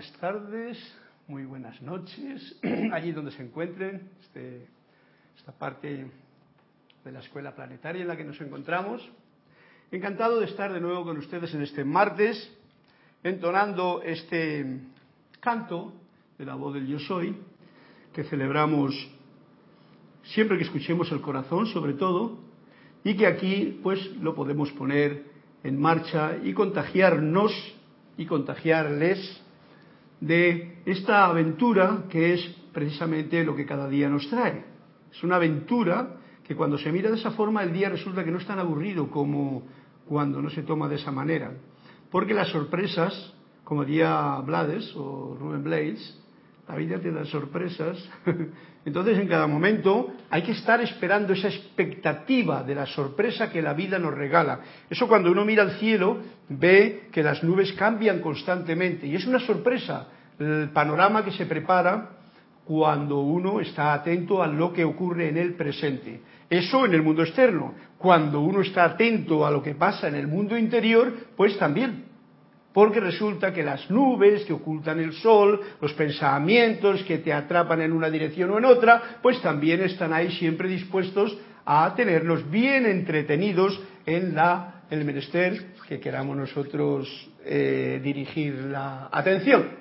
buenas tardes, muy buenas noches, allí donde se encuentren, este, esta parte de la escuela planetaria en la que nos encontramos. Encantado de estar de nuevo con ustedes en este martes, entonando este canto de la voz del Yo Soy, que celebramos siempre que escuchemos el corazón, sobre todo, y que aquí pues lo podemos poner en marcha y contagiarnos y contagiarles de esta aventura que es precisamente lo que cada día nos trae. Es una aventura que cuando se mira de esa forma el día resulta que no es tan aburrido como cuando no se toma de esa manera. Porque las sorpresas, como diría Blades o Ruben Blades, la vida te da sorpresas. Entonces en cada momento hay que estar esperando esa expectativa de la sorpresa que la vida nos regala. Eso cuando uno mira al cielo ve que las nubes cambian constantemente y es una sorpresa el panorama que se prepara cuando uno está atento a lo que ocurre en el presente. Eso en el mundo externo. Cuando uno está atento a lo que pasa en el mundo interior, pues también porque resulta que las nubes que ocultan el sol, los pensamientos que te atrapan en una dirección o en otra, pues también están ahí siempre dispuestos a tenernos bien entretenidos en la, el menester que queramos nosotros eh, dirigir la atención.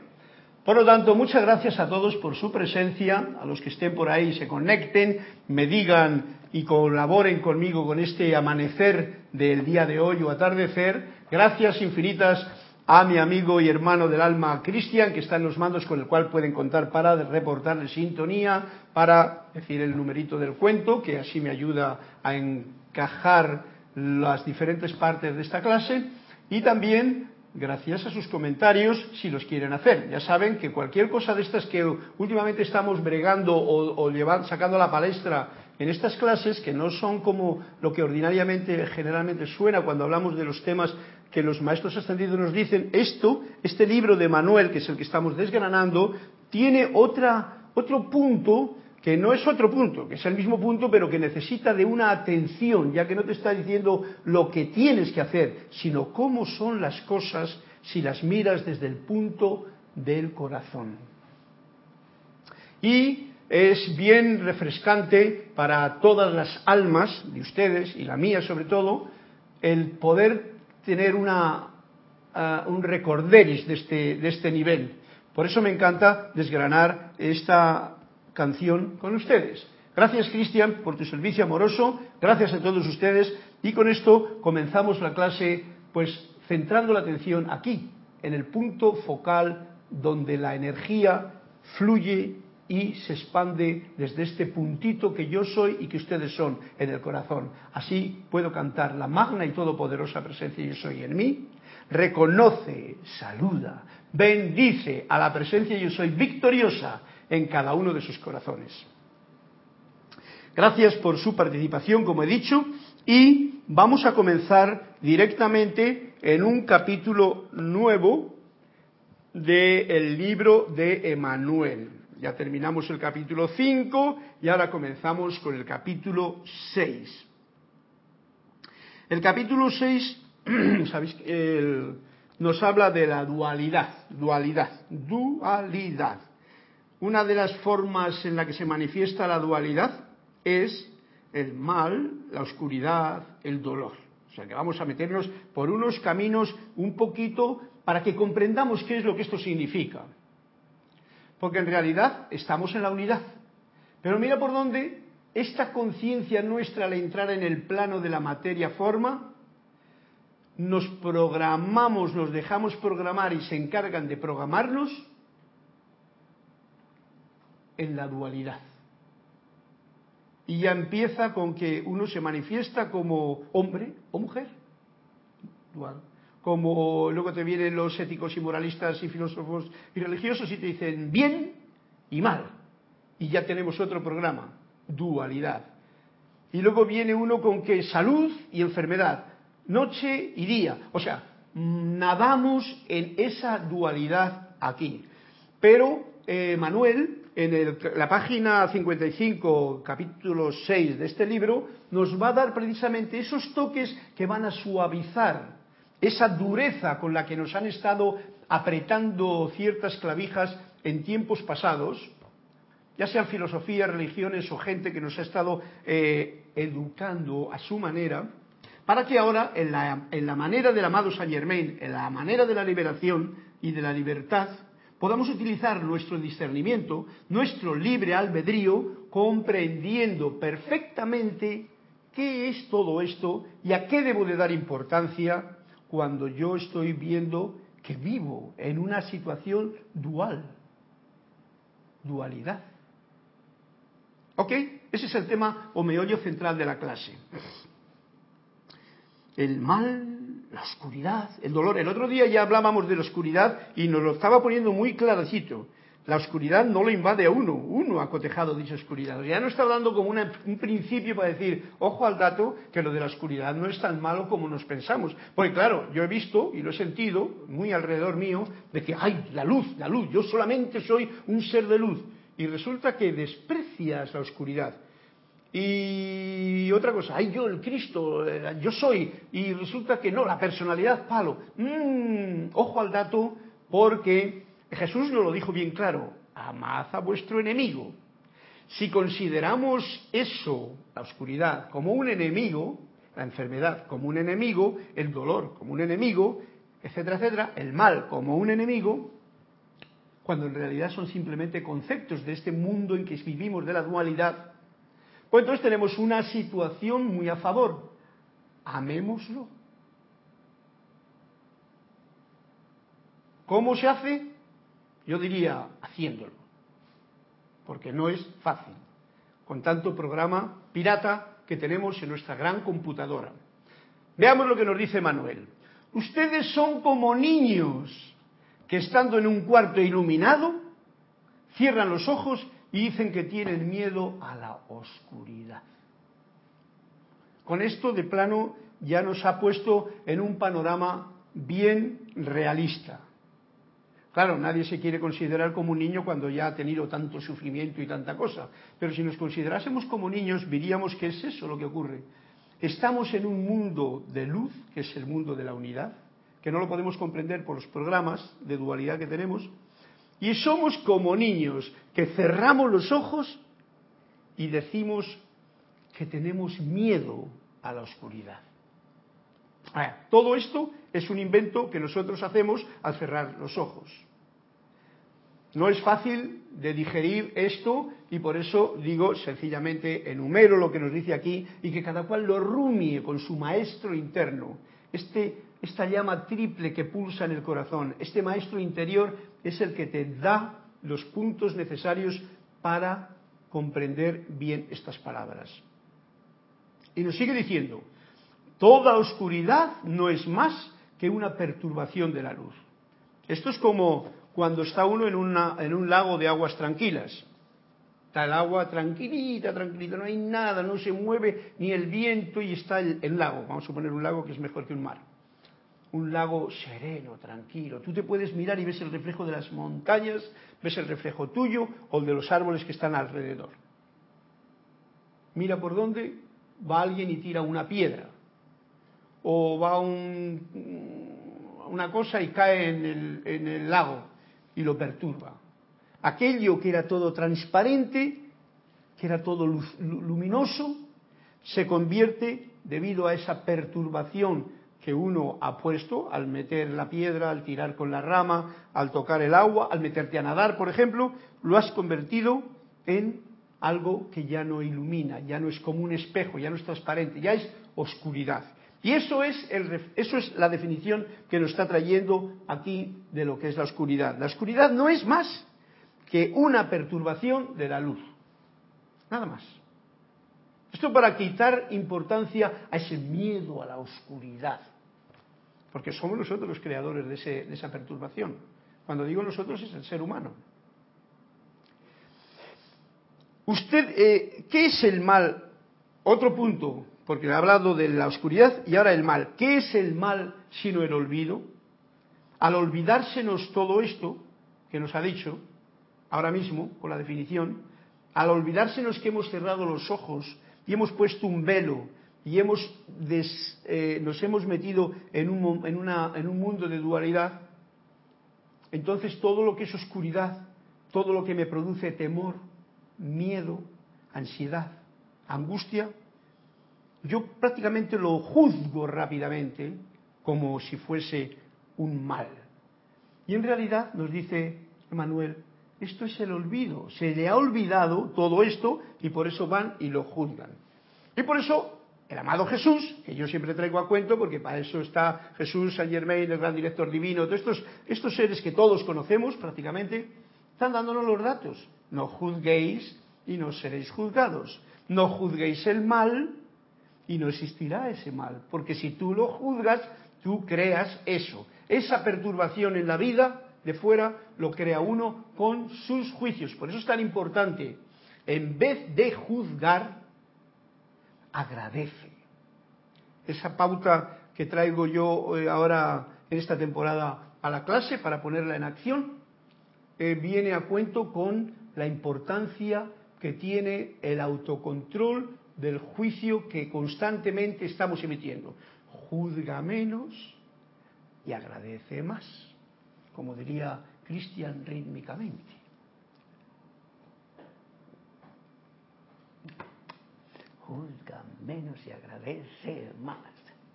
Por lo tanto, muchas gracias a todos por su presencia, a los que estén por ahí, se conecten, me digan y colaboren conmigo con este amanecer del día de hoy o atardecer. Gracias infinitas a mi amigo y hermano del alma Cristian, que está en los mandos con el cual pueden contar para reportarle sintonía, para decir el numerito del cuento, que así me ayuda a encajar las diferentes partes de esta clase, y también gracias a sus comentarios si los quieren hacer. Ya saben que cualquier cosa de estas que últimamente estamos bregando o, o sacando a la palestra en estas clases, que no son como lo que ordinariamente, generalmente suena cuando hablamos de los temas que los maestros ascendidos nos dicen, esto, este libro de Manuel, que es el que estamos desgranando, tiene otra, otro punto que no es otro punto, que es el mismo punto, pero que necesita de una atención, ya que no te está diciendo lo que tienes que hacer, sino cómo son las cosas si las miras desde el punto del corazón. Y es bien refrescante para todas las almas de ustedes y la mía sobre todo el poder tener una, uh, un recorderis de este, de este nivel. Por eso me encanta desgranar esta canción con ustedes. Gracias, Cristian, por tu servicio amoroso. Gracias a todos ustedes. Y con esto comenzamos la clase, pues centrando la atención aquí, en el punto focal donde la energía fluye y se expande desde este puntito que yo soy y que ustedes son en el corazón. Así puedo cantar la magna y todopoderosa presencia yo soy en mí. Reconoce, saluda, bendice a la presencia yo soy victoriosa en cada uno de sus corazones. Gracias por su participación, como he dicho, y vamos a comenzar directamente en un capítulo nuevo del libro de Emanuel. Ya terminamos el capítulo 5 y ahora comenzamos con el capítulo 6. El capítulo 6, ¿sabéis? nos habla de la dualidad, dualidad, dualidad. Una de las formas en la que se manifiesta la dualidad es el mal, la oscuridad, el dolor. O sea que vamos a meternos por unos caminos un poquito para que comprendamos qué es lo que esto significa porque en realidad estamos en la unidad. Pero mira por dónde esta conciencia nuestra al entrar en el plano de la materia forma, nos programamos, nos dejamos programar y se encargan de programarnos en la dualidad. Y ya empieza con que uno se manifiesta como hombre o mujer, dual como luego te vienen los éticos y moralistas y filósofos y religiosos y te dicen bien y mal. Y ya tenemos otro programa, dualidad. Y luego viene uno con que salud y enfermedad, noche y día. O sea, nadamos en esa dualidad aquí. Pero eh, Manuel, en la página 55, capítulo 6 de este libro, nos va a dar precisamente esos toques que van a suavizar esa dureza con la que nos han estado apretando ciertas clavijas en tiempos pasados, ya sean filosofías, religiones o gente que nos ha estado eh, educando a su manera, para que ahora en la, en la manera del amado Saint Germain, en la manera de la liberación y de la libertad, podamos utilizar nuestro discernimiento, nuestro libre albedrío, comprendiendo perfectamente qué es todo esto y a qué debo de dar importancia cuando yo estoy viendo que vivo en una situación dual, dualidad. ¿Ok? Ese es el tema o meollo central de la clase. El mal, la oscuridad, el dolor. El otro día ya hablábamos de la oscuridad y nos lo estaba poniendo muy claracito. La oscuridad no lo invade a uno, uno ha cotejado dicha oscuridad. Ya no está hablando como un principio para decir, ojo al dato, que lo de la oscuridad no es tan malo como nos pensamos. Porque claro, yo he visto y lo he sentido muy alrededor mío de que, ay, la luz, la luz, yo solamente soy un ser de luz y resulta que desprecias la oscuridad. Y otra cosa, ay, yo el Cristo, eh, yo soy, y resulta que no, la personalidad palo. Mm, ojo al dato, porque Jesús nos lo dijo bien claro, amad a vuestro enemigo. Si consideramos eso, la oscuridad, como un enemigo, la enfermedad como un enemigo, el dolor como un enemigo, etcétera, etcétera, el mal como un enemigo, cuando en realidad son simplemente conceptos de este mundo en que vivimos de la dualidad, pues entonces tenemos una situación muy a favor. Amémoslo. ¿Cómo se hace? Yo diría haciéndolo, porque no es fácil, con tanto programa pirata que tenemos en nuestra gran computadora. Veamos lo que nos dice Manuel. Ustedes son como niños que estando en un cuarto iluminado, cierran los ojos y dicen que tienen miedo a la oscuridad. Con esto de plano ya nos ha puesto en un panorama bien realista. Claro, nadie se quiere considerar como un niño cuando ya ha tenido tanto sufrimiento y tanta cosa, pero si nos considerásemos como niños, diríamos que es eso lo que ocurre. Estamos en un mundo de luz, que es el mundo de la unidad, que no lo podemos comprender por los programas de dualidad que tenemos, y somos como niños que cerramos los ojos y decimos que tenemos miedo a la oscuridad. todo esto es un invento que nosotros hacemos al cerrar los ojos. No es fácil de digerir esto y por eso digo sencillamente enumero lo que nos dice aquí y que cada cual lo rumie con su maestro interno. Este esta llama triple que pulsa en el corazón, este maestro interior es el que te da los puntos necesarios para comprender bien estas palabras. Y nos sigue diciendo, toda oscuridad no es más que una perturbación de la luz. Esto es como cuando está uno en, en un lago de aguas tranquilas. Está el agua tranquilita, tranquilita, no hay nada, no se mueve ni el viento y está el, lago. Vamos a poner un lago que es mejor que un mar un lago sereno, tranquilo. Tú te puedes mirar y ves el reflejo de las montañas, ves el reflejo tuyo o el de los árboles que están alrededor. Mira por dónde va alguien y tira una piedra. O va un, una cosa y cae en el, en el lago y lo perturba. Aquello que era todo transparente, que era todo luminoso, se convierte, debido a esa perturbación que uno ha puesto al meter la piedra, al tirar con la rama, al tocar el agua, al meterte a nadar, por ejemplo, lo has convertido en algo que ya no ilumina, ya no es como un espejo, ya no es transparente, ya es oscuridad. Y eso es, el, eso es la definición que nos está trayendo aquí de lo que es la oscuridad. La oscuridad no es más que una perturbación de la luz. Nada más. Esto para quitar importancia a ese miedo a la oscuridad. Porque somos nosotros los creadores de, esa perturbación. Cuando digo nosotros es el ser humano. Usted, eh, ¿qué es el mal? Otro punto, porque he hablado de la oscuridad y ahora el mal. ¿Qué es el mal sino el olvido? Al olvidársenos todo esto que nos ha dicho, ahora mismo, con la definición, al olvidársenos que hemos cerrado los ojos y hemos puesto un velo y hemos eh, nos hemos metido en un, en un mundo de dualidad, entonces todo lo que es oscuridad, todo lo que me produce temor, miedo, ansiedad, angustia, yo prácticamente lo juzgo rápidamente como si fuese un mal. Y en realidad nos dice Manuel, esto es el olvido, se le ha olvidado todo esto y por eso van y lo juzgan. Y por eso el amado Jesús, que yo siempre traigo a cuento, porque para eso está Jesús, Saint Germain, el gran director divino, todos estos, estos seres que todos conocemos prácticamente, están dándonos los datos. No juzguéis y no seréis juzgados. No juzguéis el mal y no existirá ese mal. Porque si tú lo juzgas, tú creas eso. Esa perturbación en la vida de fuera lo crea uno con sus juicios. Por eso es tan importante, en vez de juzgar, agradece. Esa pauta que traigo yo eh, ahora en esta temporada a la clase para ponerla en acción, eh, viene a cuento con la importancia que tiene el autocontrol del juicio que constantemente estamos emitiendo. Juzga menos y agradece más, como diría Cristian rítmicamente. juzga menos y agradece más.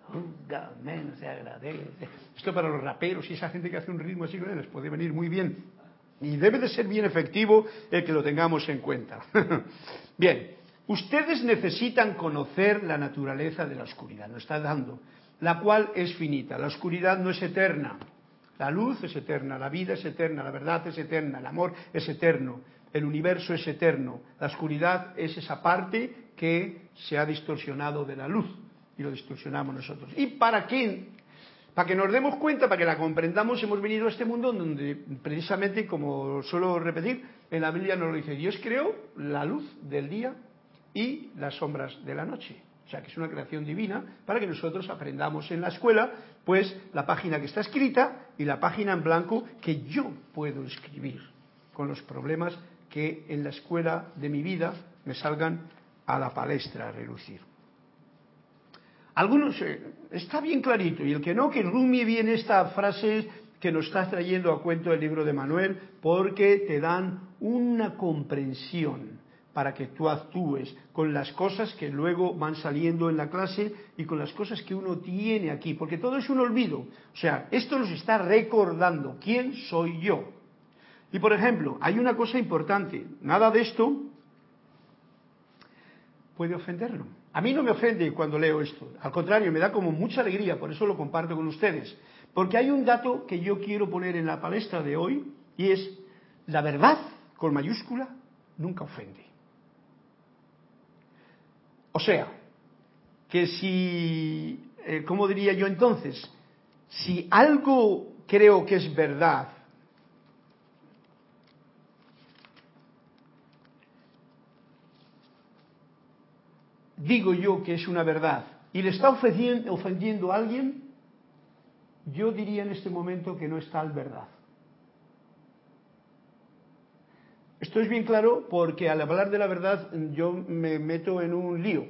Juzga menos y agradece. Esto para los raperos y esa gente que hace un ritmo así les puede venir muy bien. Y debe de ser bien efectivo el que lo tengamos en cuenta. bien, ustedes necesitan conocer la naturaleza de la oscuridad, lo está dando, la cual es finita. La oscuridad no es eterna. La luz es eterna, la vida es eterna, la verdad es eterna, el amor es eterno, el universo es eterno. La oscuridad es esa parte que se ha distorsionado de la luz y lo distorsionamos nosotros. ¿Y para qué? Para que nos demos cuenta, para que la comprendamos, hemos venido a este mundo donde precisamente, como suelo repetir, en la Biblia nos lo dice, Dios creó la luz del día y las sombras de la noche. O sea, que es una creación divina para que nosotros aprendamos en la escuela, pues la página que está escrita y la página en blanco que yo puedo escribir con los problemas que en la escuela de mi vida me salgan a la palestra a relucir. Algunos, eh, está bien clarito, y el que no, que rumie bien esta frase que nos está trayendo a cuento el libro de Manuel, porque te dan una comprensión para que tú actúes con las cosas que luego van saliendo en la clase y con las cosas que uno tiene aquí, porque todo es un olvido. O sea, esto nos está recordando quién soy yo. Y por ejemplo, hay una cosa importante, nada de esto puede ofenderlo. A mí no me ofende cuando leo esto, al contrario, me da como mucha alegría, por eso lo comparto con ustedes. Porque hay un dato que yo quiero poner en la palestra de hoy y es la verdad con mayúscula nunca ofende. O sea, que si, eh, ¿cómo diría yo entonces? Si algo creo que es verdad digo yo que es una verdad y le está ofendiendo, a alguien, yo diría en este momento que no es tal verdad. Esto es bien claro porque al hablar de la verdad yo me meto en un lío.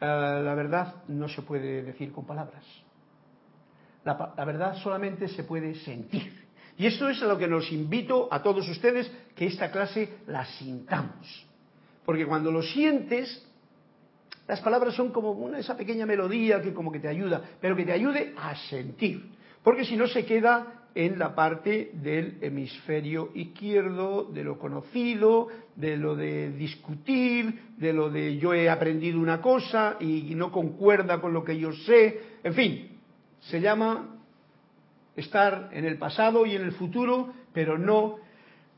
Eh, la verdad no se puede decir con palabras. La, la, verdad solamente se puede sentir. Y esto es a lo que nos invito a todos ustedes que esta clase la sintamos. Porque cuando lo sientes, las palabras son como una, esa pequeña melodía que como que te ayuda, pero que te ayude a sentir. Porque si no se queda en la parte del hemisferio izquierdo, de lo conocido, de lo de discutir, de lo de yo he aprendido una cosa y no concuerda con lo que yo sé. En fin, se llama estar en el pasado y en el futuro, pero no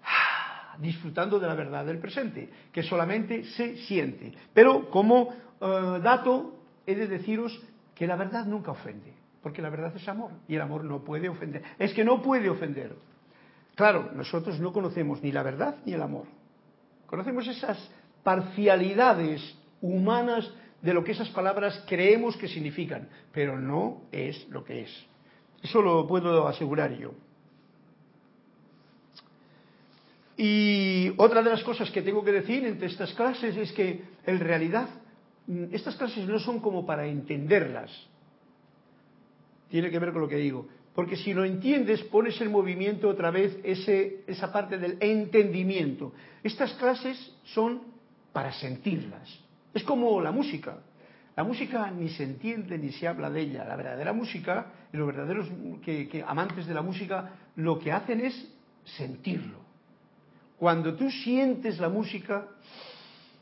ah, disfrutando de la verdad del presente, que solamente se siente. Pero como eh, dato, he de deciros que la verdad nunca ofende, porque la verdad es amor y el amor no puede ofender. Es que no puede ofender. Claro, nosotros no conocemos ni la verdad ni el amor. Conocemos esas parcialidades humanas de lo que esas palabras creemos que significan, pero no es lo que es. Eso lo puedo asegurar yo. Y otra de las cosas que tengo que decir entre estas clases es que en realidad Mm, estas clases no son como para entenderlas. Tiene que ver con lo que digo. porque si lo entiendes pones en movimiento otra vez ese, esa parte del entendimiento. Estas clases son para sentirlas. Es como la música. La música ni se entiende ni se habla de ella. La verdadera música, y los verdaderos que, amantes de la música, lo que hacen es sentirlo. Cuando tú sientes la música,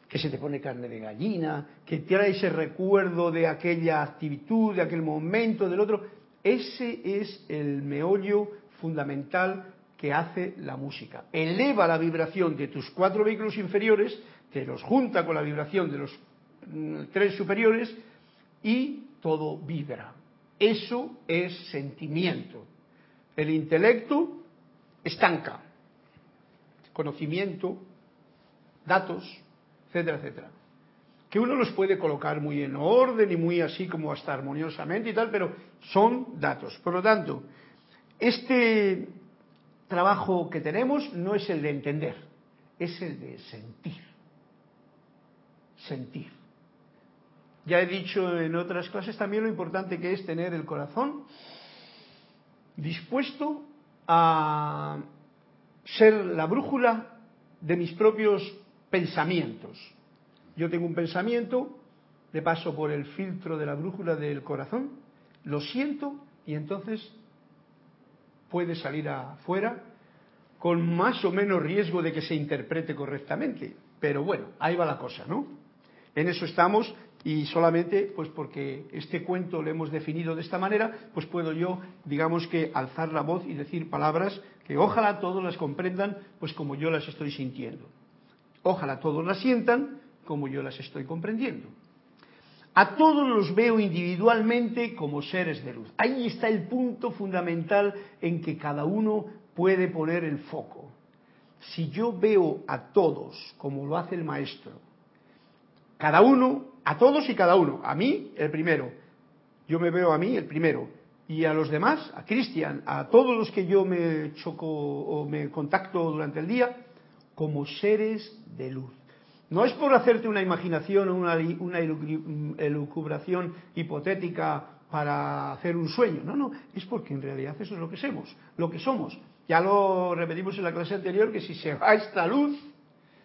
que se te pone carne de gallina, que trae ese recuerdo de aquella actitud, de aquel momento, del otro, ese es el meollo fundamental que hace la música. Eleva la vibración de tus cuatro vehículos inferiores, te los junta con la vibración de los mm, tres superiores y todo vibra. Eso es sentimiento. El intelecto estanca. Conocimiento, datos, etcétera, etcétera que uno los puede colocar muy en orden y muy así como hasta armoniosamente y tal, pero son datos. Por lo tanto, este trabajo que tenemos no es el de entender, es el de sentir. Sentir. Ya he dicho en otras clases también lo importante que es tener el corazón dispuesto a ser la brújula de mis propios pensamientos yo tengo un pensamiento, le paso por el filtro de la brújula del corazón, lo siento y entonces puede salir afuera con más o menos riesgo de que se interprete correctamente. Pero bueno, ahí va la cosa, ¿no? En eso estamos y solamente pues porque este cuento lo hemos definido de esta manera, pues puedo yo, digamos que alzar la voz y decir palabras que ojalá todos las comprendan pues como yo las estoy sintiendo. Ojalá todos las sientan como yo las estoy comprendiendo. A todos los veo individualmente como seres de luz. Ahí está el punto fundamental en que cada uno puede poner el foco. Si yo veo a todos como lo hace el maestro, cada uno, a todos y cada uno, a mí el primero, yo me veo a mí el primero, y a los demás, a Cristian, a todos los que yo me choco o me contacto durante el día, como seres de luz. No es por hacerte una imaginación o una, una elucubración hipotética para hacer un sueño. No, no, es porque en realidad eso es lo que somos, lo que somos. Ya lo repetimos en la clase anterior que si se va esta luz,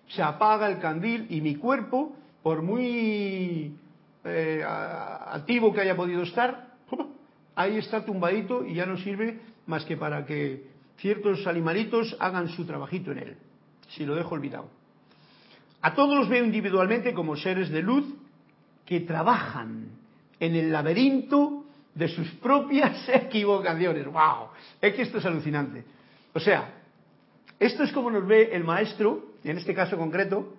se apaga el candil y mi cuerpo, por muy eh, activo que haya podido estar, ahí está tumbadito y ya no sirve más que para que ciertos animalitos hagan su trabajito en él, si lo dejo olvidado. A todos los veo individualmente como seres de luz que trabajan en el laberinto de sus propias equivocaciones. ¡Wow! Es que esto es alucinante. O sea, esto es como nos ve el maestro, en este caso concreto,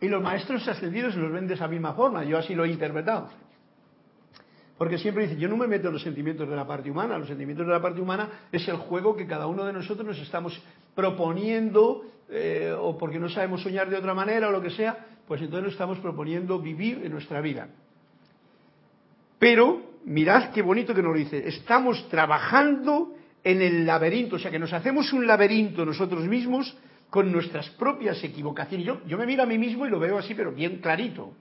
y los maestros ascendidos los ven de esa misma forma. Yo así lo he interpretado. Porque siempre dice, yo no me meto en los sentimientos de la parte humana, los sentimientos de la parte humana es el juego que cada uno de nosotros nos estamos proponiendo eh, o porque no sabemos soñar de otra manera o lo que sea, pues entonces nos estamos proponiendo vivir en nuestra vida. Pero mirad qué bonito que nos dice, estamos trabajando en el laberinto, o sea que nos hacemos un laberinto nosotros mismos con nuestras propias equivocaciones. Yo, yo me miro a mí mismo y lo veo así, pero bien clarito.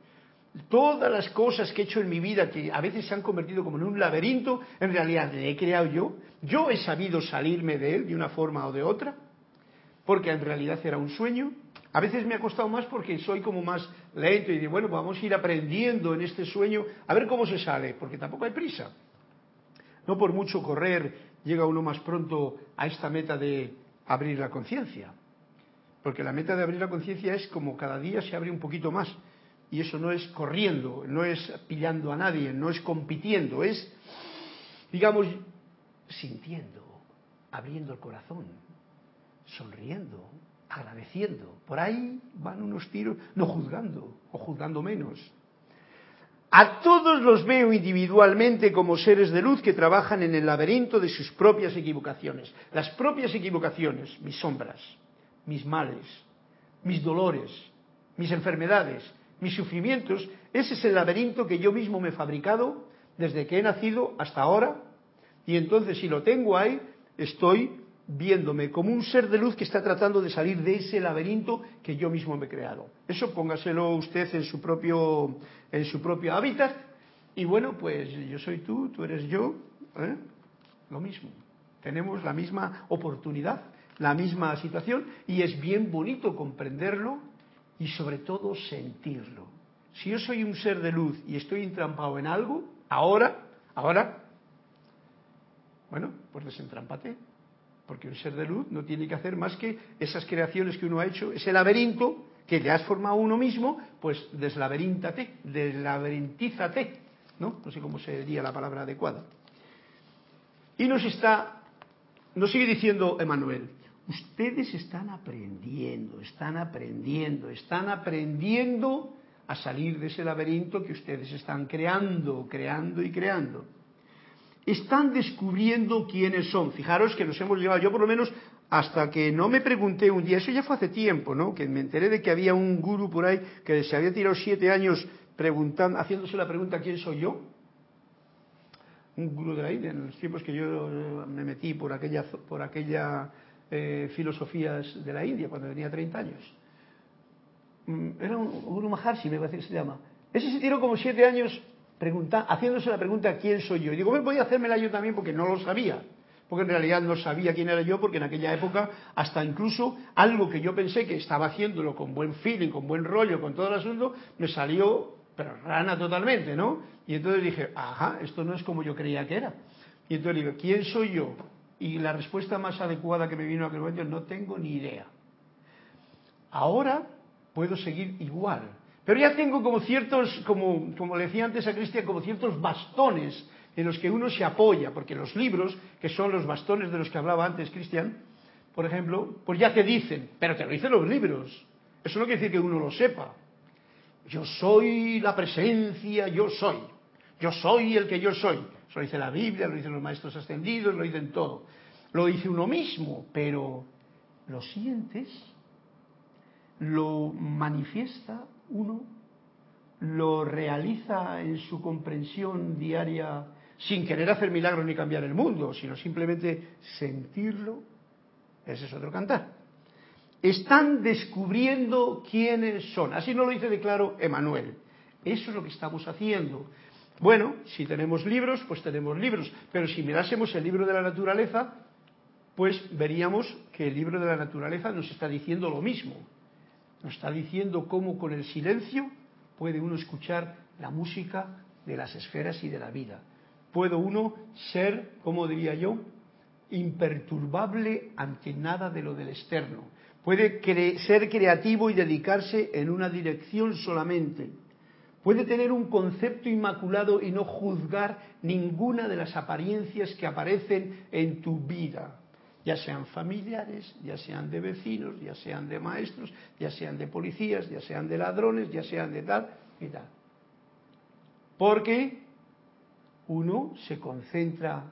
Todas las cosas que he hecho en mi vida que a veces se han convertido como en un laberinto, en realidad le he creado yo. Yo he sabido salirme de él de una forma o de otra porque en realidad era un sueño. A veces me ha costado más porque soy como más lento y digo, bueno, vamos a ir aprendiendo en este sueño a ver cómo se sale, porque tampoco hay prisa. No por mucho correr llega uno más pronto a esta meta de abrir la conciencia. Porque la meta de abrir la conciencia es como cada día se abre un poquito más. Y eso no es corriendo, no es pillando a nadie, no es compitiendo, es, digamos, sintiendo, abriendo el corazón, sonriendo, agradeciendo. Por ahí van unos tiros, no juzgando o juzgando menos. A todos los veo individualmente como seres de luz que trabajan en el laberinto de sus propias equivocaciones. Las propias equivocaciones, mis sombras, mis males, mis dolores, mis enfermedades, mis sufrimientos, ese es el laberinto que yo mismo me he fabricado desde que he nacido hasta ahora. Y entonces si lo tengo ahí, estoy viéndome como un ser de luz que está tratando de salir de ese laberinto que yo mismo me he creado. Eso póngaselo usted en su propio, en su propio hábitat. Y bueno, pues yo soy tú, tú eres yo, ¿eh? lo mismo. Tenemos la misma oportunidad, la misma situación y es bien bonito comprenderlo y sobre todo sentirlo. Si yo soy un ser de luz y estoy entrampado en algo, ahora, ahora, bueno, pues desentrámpate. Porque un ser de luz no tiene que hacer más que esas creaciones que uno ha hecho, ese laberinto que le has formado uno mismo, pues deslaberíntate, deslaberintízate, ¿no? No sé cómo sería la palabra adecuada. Y nos está, nos sigue diciendo Emanuel, ustedes están aprendiendo, están aprendiendo, están aprendiendo a salir de ese laberinto que ustedes están creando, creando y creando. Están descubriendo quiénes son. Fijaros que nos hemos llevado, yo por lo menos hasta que no me pregunté un día, eso ya fue hace tiempo, ¿no? Que me enteré de que había un guru por ahí que se había tirado siete años preguntando, haciéndose la pregunta ¿quién soy yo? Un guru de India, en los tiempos que yo me metí por aquella, por aquella eh, filosofías de la India, cuando tenía 30 años. Mm, era un Guru Maharshi, me parece que se llama. Ese se tiró como siete años pregunta, haciéndose la pregunta ¿quién soy yo? Y digo, voy a hacérmela yo también porque no lo sabía. Porque en realidad no sabía quién era yo, porque en aquella época hasta incluso algo que yo pensé que estaba haciéndolo con buen feeling, con buen rollo, con todo el asunto, me salió, pero rana totalmente, ¿no? Y entonces dije, ajá, esto no es como yo creía que era. Y entonces digo, ¿quién soy yo? Y la respuesta más adecuada que me vino a aquel momento, no tengo ni idea. Ahora puedo seguir igual. Pero ya tengo como ciertos, como, como le decía antes a Cristian, como ciertos bastones en los que uno se apoya, porque los libros, que son los bastones de los que hablaba antes Cristian, por ejemplo, pues ya te dicen, pero te lo dicen los libros. Eso no quiere decir que uno lo sepa. Yo soy la presencia, yo soy. Yo soy el que yo soy. Eso lo dice la Biblia, lo dicen los maestros ascendidos, lo dicen todo. Lo dice uno mismo, pero ¿lo sientes? ¿Lo manifiesta uno? ¿Lo realiza en su comprensión diaria sin querer hacer milagros ni cambiar el mundo, sino simplemente sentirlo? Ese es otro cantar. Están descubriendo quiénes son. Así no lo dice de claro Emanuel. Eso es lo que estamos haciendo. Bueno, si tenemos libros, pues tenemos libros, pero si mirásemos el libro de la naturaleza, pues veríamos que el libro de la naturaleza nos está diciendo lo mismo. Nos está diciendo cómo con el silencio puede uno escuchar la música de las esferas y de la vida. Puede uno ser, como diría yo, imperturbable ante nada de lo del externo. Puede ser creativo y dedicarse en una dirección solamente Puede tener un concepto inmaculado y no juzgar ninguna de las apariencias que aparecen en tu vida, ya sean familiares, ya sean de vecinos, ya sean de maestros, ya sean de policías, ya sean de ladrones, ya sean de tal y tal. Porque uno se concentra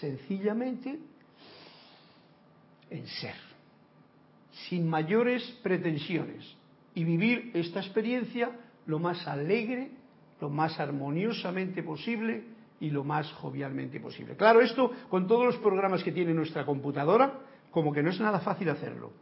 sencillamente en ser, sin mayores pretensiones, y vivir esta experiencia lo más alegre, lo más armoniosamente posible y lo más jovialmente posible. Claro, esto con todos los programas que tiene nuestra computadora, como que no es nada fácil hacerlo.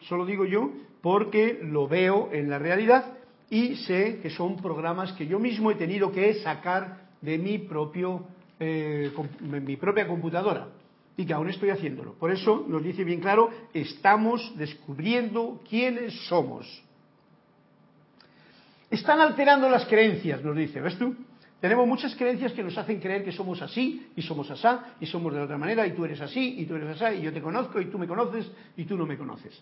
Solo digo yo porque lo veo en la realidad y sé que son programas que yo mismo he tenido que sacar de mi, propio, eh, mi propia computadora y que aún estoy haciéndolo. Por eso nos dice bien claro, estamos descubriendo quiénes somos. Están alterando las creencias, nos dice, ¿ves tú? Tenemos muchas creencias que nos hacen creer que somos así y somos asá y somos de otra manera y tú eres así y tú eres asá y yo te conozco y tú me conoces y tú no me conoces.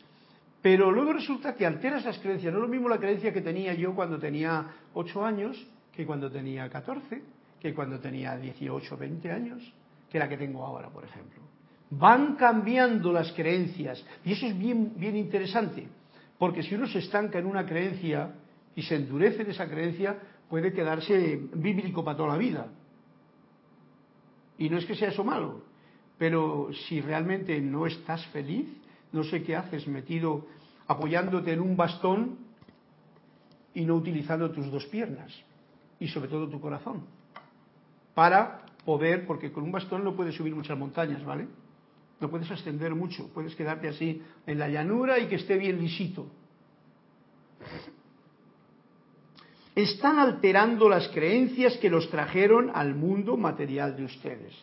Pero luego resulta que alteras las creencias. No es lo mismo la creencia que tenía yo cuando tenía 8 años que cuando tenía 14, que cuando tenía 18 o 20 años, que la que tengo ahora, por ejemplo. Van cambiando las creencias y eso es bien, bien interesante, porque si uno se estanca en una creencia, y se endurece en esa creencia, puede quedarse bíblico para toda la vida. Y no es que sea eso malo, pero si realmente no estás feliz, no sé qué haces metido apoyándote en un bastón y no utilizando tus dos piernas y sobre todo tu corazón para poder, porque con un bastón no puedes subir muchas montañas, ¿vale? No puedes ascender mucho, puedes quedarte así en la llanura y que esté bien lisito. Están alterando las creencias que los trajeron al mundo material de ustedes.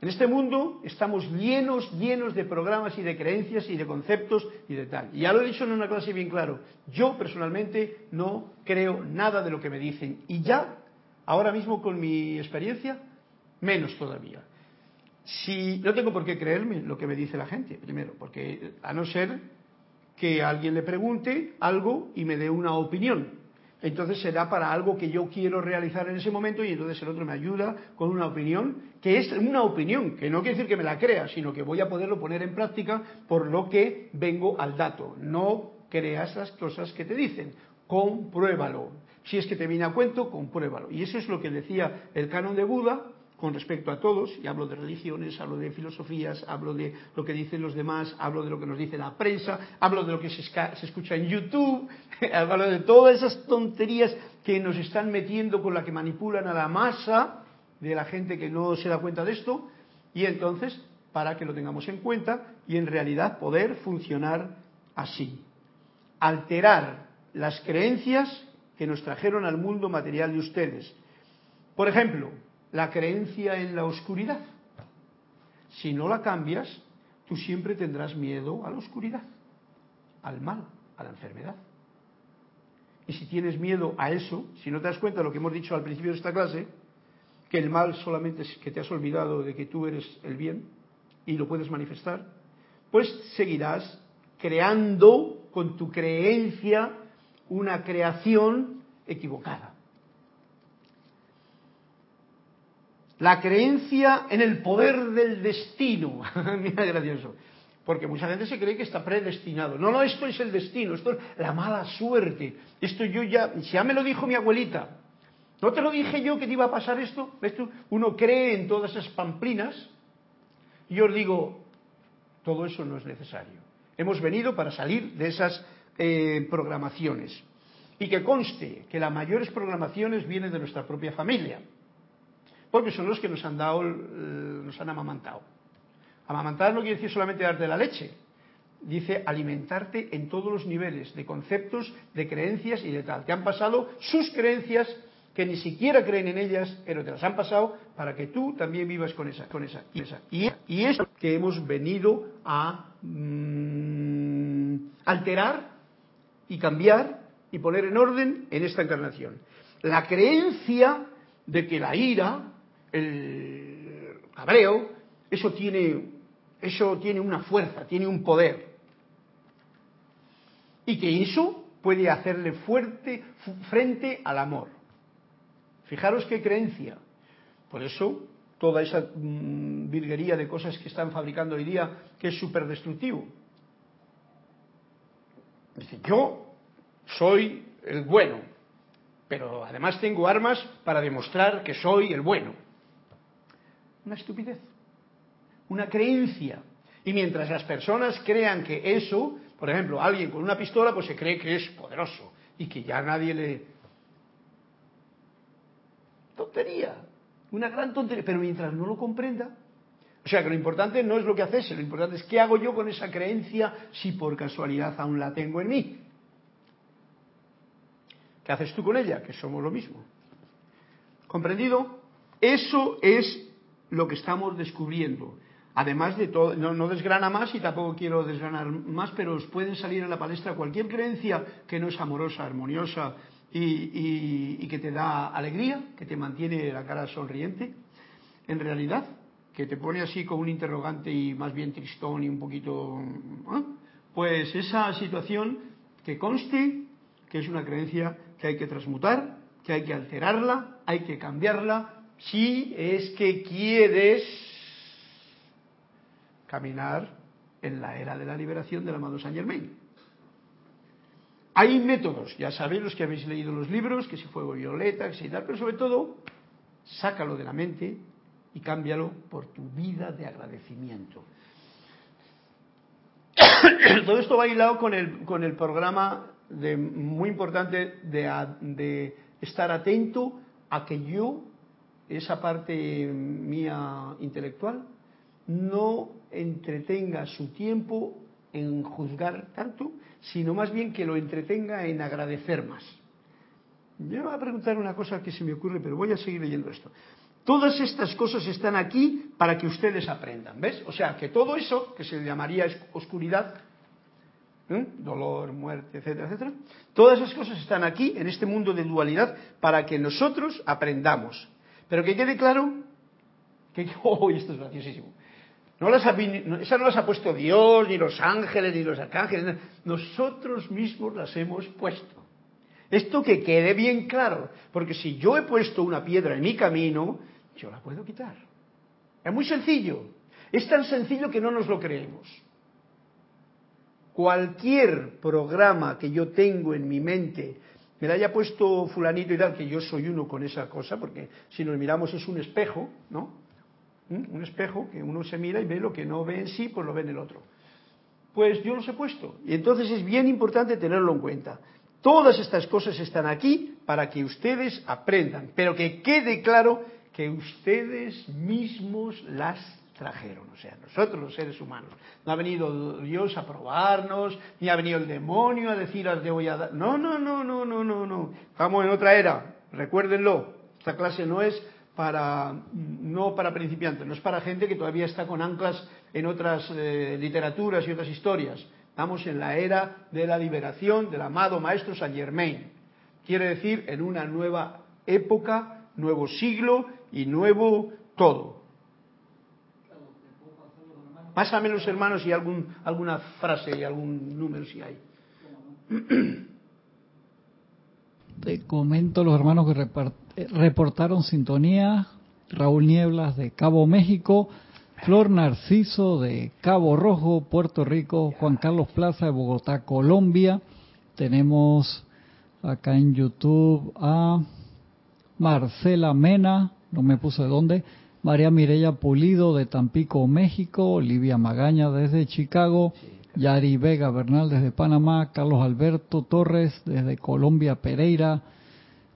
En este mundo estamos llenos, llenos de programas y de creencias y de conceptos y de tal. Y ya lo he dicho en una clase bien claro. Yo personalmente no creo nada de lo que me dicen. Y ya, ahora mismo con mi experiencia, menos todavía. Si no tengo por qué creerme lo que me dice la gente, primero, porque a no ser que alguien le pregunte algo y me dé una opinión entonces será para algo que yo quiero realizar en ese momento y entonces el otro me ayuda con una opinión, que es una opinión, que no quiere decir que me la crea, sino que voy a poderlo poner en práctica por lo que vengo al dato. No creas las cosas que te dicen, compruébalo. Si es que te viene a cuento, compruébalo. Y eso es lo que decía el canon de Buda, con respecto a todos, y hablo de religiones, hablo de filosofías, hablo de lo que dicen los demás, hablo de lo que nos dice la prensa, hablo de lo que se, escucha en YouTube, hablo de todas esas tonterías que nos están metiendo con la que manipulan a la masa de la gente que no se da cuenta de esto, y entonces, para que lo tengamos en cuenta y en realidad poder funcionar así. Alterar las creencias que nos trajeron al mundo material de ustedes. Por ejemplo, la creencia en la oscuridad. Si no la cambias, tú siempre tendrás miedo a la oscuridad, al mal, a la enfermedad. Y si tienes miedo a eso, si no te das cuenta de lo que hemos dicho al principio de esta clase, que el mal solamente es que te has olvidado de que tú eres el bien y lo puedes manifestar, pues seguirás creando con tu creencia una creación equivocada. La creencia en el poder del destino. Mira, gracioso. Porque mucha gente se cree que está predestinado. No, no, esto es el destino, esto es la mala suerte. Esto yo ya, ya me lo dijo mi abuelita. ¿No te lo dije yo que te iba a pasar esto? ¿Ves tú? Uno cree en todas esas pamplinas. Y yo os digo, todo eso no es necesario. Hemos venido para salir de esas eh, programaciones. Y que conste que las mayores programaciones vienen de nuestra propia familia porque son los que nos han dado, nos han amamantado. Amamantar no quiere decir solamente darte la leche, dice alimentarte en todos los niveles de conceptos, de creencias y de tal. Te han pasado sus creencias que ni siquiera creen en ellas, pero te las han pasado para que tú también vivas con esa, con esa y esa. Y, es que hemos venido a mm, alterar y cambiar y poner en orden en esta encarnación. La creencia de que la ira, el cabreo, eso tiene, eso tiene una fuerza, tiene un poder. Y que eso puede hacerle fuerte frente al amor. Fijaros qué creencia. Por eso, toda esa mm, virguería de cosas que están fabricando hoy día, que es súper destructivo. Dice, yo soy el bueno, pero además tengo armas para demostrar que soy el bueno. Una estupidez, una creencia. Y mientras las personas crean que eso, por ejemplo, alguien con una pistola, pues se cree que es poderoso y que ya nadie le... Tontería, una gran tontería, pero mientras no lo comprenda, o sea que lo importante no es lo que haces, lo importante es qué hago yo con esa creencia si por casualidad aún la tengo en mí. ¿Qué haces tú con ella? Que somos lo mismo. ¿Comprendido? Eso es lo que estamos descubriendo. Además de todo, no, desgrana más y tampoco quiero desgranar más, pero os pueden salir a la palestra cualquier creencia que no es amorosa, armoniosa y, que te da alegría, que te mantiene la cara sonriente. En realidad, que te pone así con un interrogante y más bien tristón y un poquito. ¿eh? Pues esa situación que conste que es una creencia que hay que transmutar, que hay que alterarla, hay que cambiarla si es que quieres caminar en la era de la liberación del amado Saint Germain. Hay métodos, ya sabéis los que habéis leído los libros, que si fuego violeta, que si tal, pero sobre todo, sácalo de la mente y cámbialo por tu vida de agradecimiento. todo esto va hilado con el, con el programa muy importante de, de estar atento a que yo esa parte mía intelectual no entretenga su tiempo en juzgar tanto, sino más bien que lo entretenga en agradecer más. me va a preguntar una cosa que se me ocurre, pero voy a seguir leyendo esto. Todas estas cosas están aquí para que ustedes aprendan, ¿ves? O sea, que todo eso, que se llamaría oscuridad, ¿eh? dolor, muerte, etcétera, etcétera, todas esas cosas están aquí, en este mundo de dualidad, para que nosotros aprendamos. Pero que quede claro que, oh, esto es graciosísimo. No esa no las ha puesto Dios, ni los ángeles, ni los arcángeles. Nosotros mismos las hemos puesto. Esto que quede bien claro, porque si yo he puesto una piedra en mi camino, yo la puedo quitar. Es muy sencillo. Es tan sencillo que no nos lo creemos. Cualquier programa que yo tengo en mi mente, me la haya puesto fulanito y tal, que yo soy uno con esa cosa, porque si nos miramos es un espejo, ¿no? ¿Mm? Un espejo que uno se mira y ve lo que no ve en sí, pues lo ve en el otro. Pues yo los he puesto. Y entonces es bien importante tenerlo en cuenta. Todas estas cosas están aquí para que ustedes aprendan, pero que quede claro que ustedes mismos las trajeron, o sea, nosotros los seres humanos. No ha venido Dios a probarnos, ni ha venido el demonio a decir, te voy a dar. No, no, no, no, no, no, no. Estamos en otra era, recuérdenlo. Esta clase no es para, no para principiantes, no es para gente que todavía está con anclas en otras eh, literaturas y otras historias. Estamos en la era de la liberación del amado Maestro Saint Germain. Quiere decir en una nueva época, nuevo siglo y nuevo todo. Pásame los hermanos y algún, alguna frase y algún número si hay. Te comento los hermanos que reportaron sintonía. Raúl Nieblas de Cabo México, Flor Narciso de Cabo Rojo, Puerto Rico, Juan Carlos Plaza de Bogotá, Colombia. Tenemos acá en YouTube a Marcela Mena, no me puso de dónde, María Mireya Pulido de Tampico, México, Olivia Magaña desde Chicago, Yari Vega Bernal desde Panamá, Carlos Alberto Torres desde Colombia, Pereira,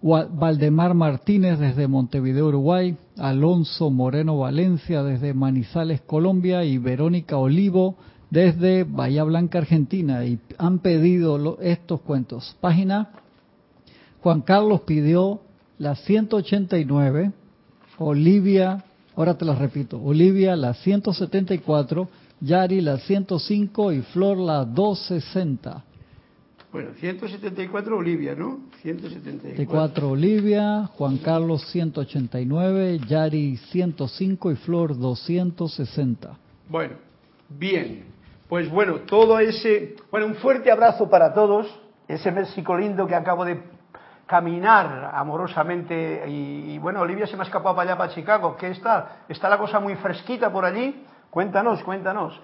Valdemar Martínez desde Montevideo, Uruguay, Alonso Moreno Valencia desde Manizales, Colombia. Y Verónica Olivo desde Bahía Blanca, Argentina. Y han pedido estos cuentos. Página, Juan Carlos pidió la 189, Olivia, ahora te las repito, Olivia la 174, Yari la 105 y Flor la 260. Bueno, 174 Olivia, ¿no? 174 Olivia, Juan Carlos 189, Yari 105 y Flor 260. Bueno, bien. Pues bueno, todo ese... Bueno, un fuerte abrazo para todos. Ese México lindo que acabo de caminar amorosamente y, bueno, Olivia se me ha escapado para allá, para Chicago. ¿Qué está? ¿Está la cosa muy fresquita por allí? Cuéntanos, cuéntanos.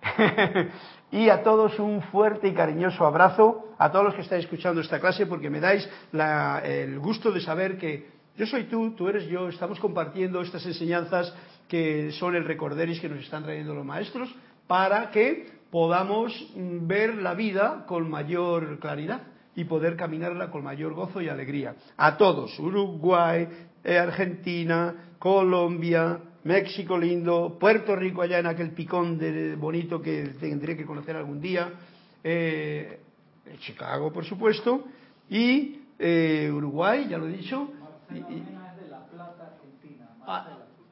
y a todos un fuerte y cariñoso abrazo, a todos los que estáis escuchando esta clase, porque me dais el gusto de saber que yo soy tú, tú eres yo, estamos compartiendo estas enseñanzas que son el recorderis que nos están trayendo los maestros, para que podamos ver la vida con mayor claridad y poder caminarla con mayor gozo y alegría. A todos, Uruguay, Argentina, Colombia, México lindo, Puerto Rico allá en aquel picón de bonito que tendré que conocer algún día, eh, Chicago por supuesto, y eh, Uruguay, ya lo he dicho.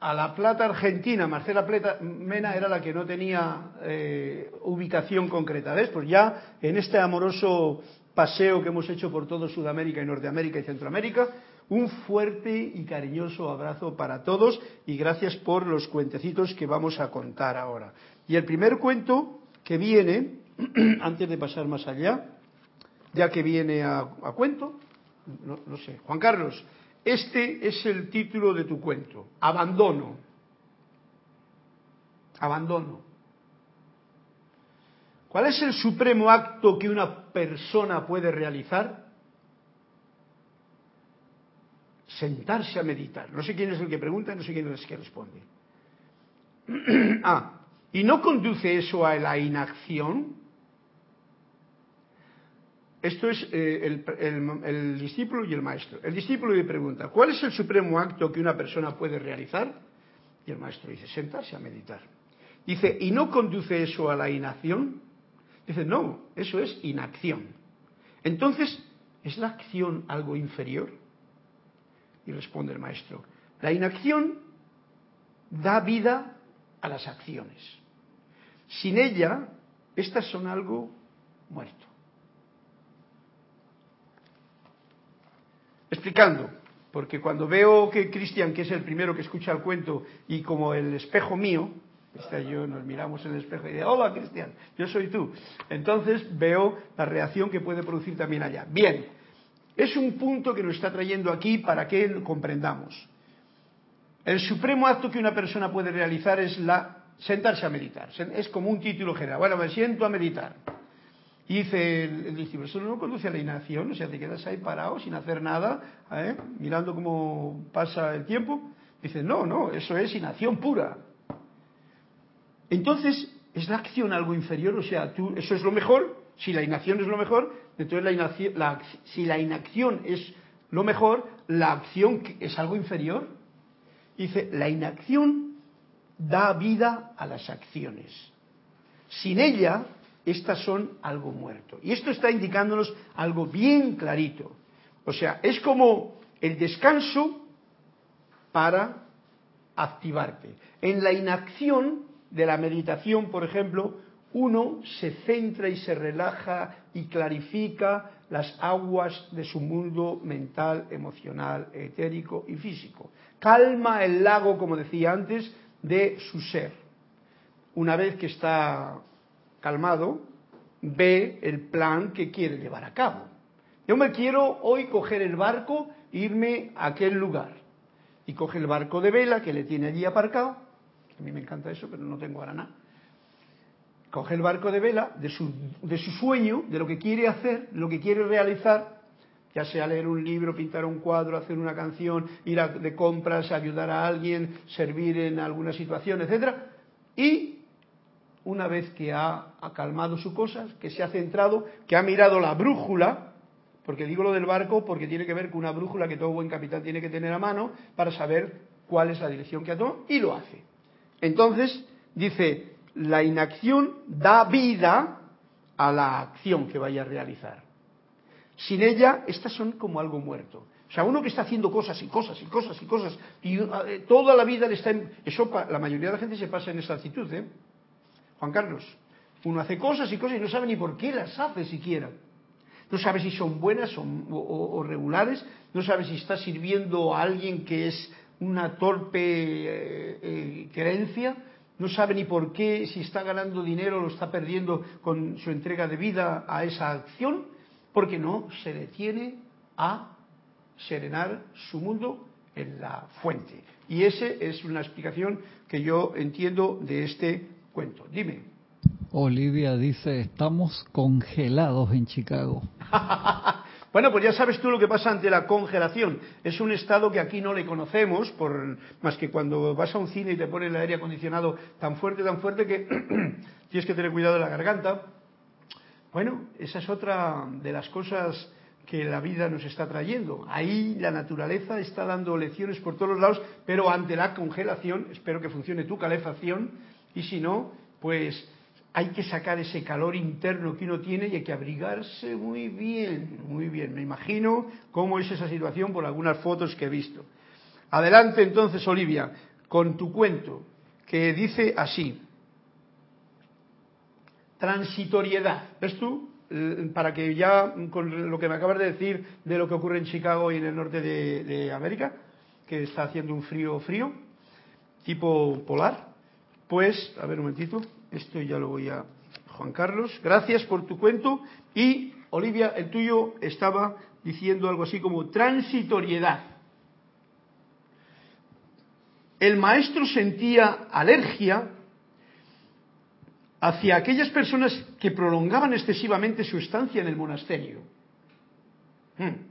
a, La Plata, Argentina, Marcela Plata, Mena era la que no tenía eh, ubicación concreta. ¿Ves? Pues ya en este amoroso paseo que hemos hecho por todo Sudamérica y Norteamérica y Centroamérica, un fuerte y cariñoso abrazo para todos y gracias por los cuentecitos que vamos a contar ahora. Y el primer cuento que viene, antes de pasar más allá, ya que viene a, cuento, no, no sé, Juan Carlos, este es el título de tu cuento, Abandono. Abandono. ¿Cuál es el supremo acto que una persona puede realizar? sentarse a meditar. No sé quién es el que pregunta, no sé quién es el que responde. ah, ¿y no conduce eso a la inacción? Esto es eh, el, discípulo y el maestro. El discípulo le pregunta, ¿cuál es el supremo acto que una persona puede realizar? Y el maestro dice, sentarse a meditar. Dice, ¿y no conduce eso a la inacción? Dice, no, eso es inacción. Entonces, ¿es la acción algo inferior? Y responde el maestro, la inacción da vida a las acciones. Sin ella, estas son algo muerto. Explicando, porque cuando veo que Cristian, que es el primero que escucha el cuento, y como el espejo mío, este yo nos miramos en el espejo y digo, hola Cristian, yo soy tú. Entonces veo la reacción que puede producir también allá. Bien, es un punto que nos está trayendo aquí para que comprendamos. El supremo acto que una persona puede realizar es la sentarse a meditar. Es como un título general. Bueno, me siento a meditar. Y dice el, discípulo, eso no conduce a la inacción, o sea, te quedas ahí parado sin hacer nada, ¿eh? mirando cómo pasa el tiempo. Dice, no, no, eso es inacción pura. Entonces, ¿es la acción algo inferior? O sea, tú, eso es lo mejor, si la inacción es lo mejor, entonces la inacción, si la inacción es lo mejor, la acción es algo inferior. Dice, la inacción da vida a las acciones. Sin ella, estas son algo muerto. Y esto está indicándonos algo bien clarito. O sea, es como el descanso para activarte. En la inacción de la meditación, por ejemplo, uno se centra y se relaja y clarifica las aguas de su mundo mental, emocional, etérico y físico. Calma el lago, como decía antes, de su ser. Una vez que está calmado, ve el plan que quiere llevar a cabo. Yo me quiero hoy coger el barco e irme a aquel lugar. Y coge el barco de vela que le tiene allí aparcado. A mí me encanta eso, pero no tengo ahora coge el barco de vela de su, de su sueño, de lo que quiere hacer, lo que quiere realizar, ya sea leer un libro, pintar un cuadro, hacer una canción, ir de compras, ayudar a alguien, servir en alguna situación, etcétera, y una vez que ha acalmado sus cosas, que se ha centrado, que ha mirado la brújula, porque digo lo del barco porque tiene que ver con una brújula que todo buen capitán tiene que tener a mano para saber cuál es la dirección que ha tomado, y lo hace. Entonces, dice, la inacción da vida a la acción que vaya a realizar. Sin ella, estas son como algo muerto. O sea, uno que está haciendo cosas y cosas y cosas y cosas, y eh, toda la vida le está... En... Eso, la mayoría de la gente se pasa en esa actitud, ¿eh? Juan Carlos, uno hace cosas y cosas y no sabe ni por qué las hace siquiera. No sabe si son buenas o, regulares, no sabe si está sirviendo a alguien que es una torpe eh, eh, creencia, no sabe ni por qué, si está ganando dinero, lo está perdiendo con su entrega de vida a esa acción, porque no se detiene a serenar su mundo en la fuente. Y esa es una explicación que yo entiendo de este cuento. Dime. Olivia dice, estamos congelados en Chicago. Bueno, pues ya sabes tú lo que pasa ante la congelación. Es un estado que aquí no le conocemos, por, más que cuando vas a un cine y te ponen el aire acondicionado tan fuerte, tan fuerte que tienes que tener cuidado de la garganta. Bueno, esa es otra de las cosas que la vida nos está trayendo. Ahí la naturaleza está dando lecciones por todos los lados, pero ante la congelación, espero que funcione tu calefacción, y si no, pues hay que sacar ese calor interno que uno tiene y hay que abrigarse muy bien, muy bien. Me imagino cómo es esa situación por algunas fotos que he visto. Adelante entonces, Olivia, con tu cuento, que dice así. Transitoriedad. ¿Ves tú? Eh, para que ya, con lo que me acabas de decir de lo que ocurre en Chicago y en el norte de, de América, que está haciendo un frío frío, tipo polar, pues, a ver un momentito, esto ya lo voy a... Juan Carlos, gracias por tu cuento. Y Olivia, el tuyo estaba diciendo algo así como transitoriedad. El maestro sentía alergia hacia aquellas personas que prolongaban excesivamente su estancia en el monasterio. Hmm.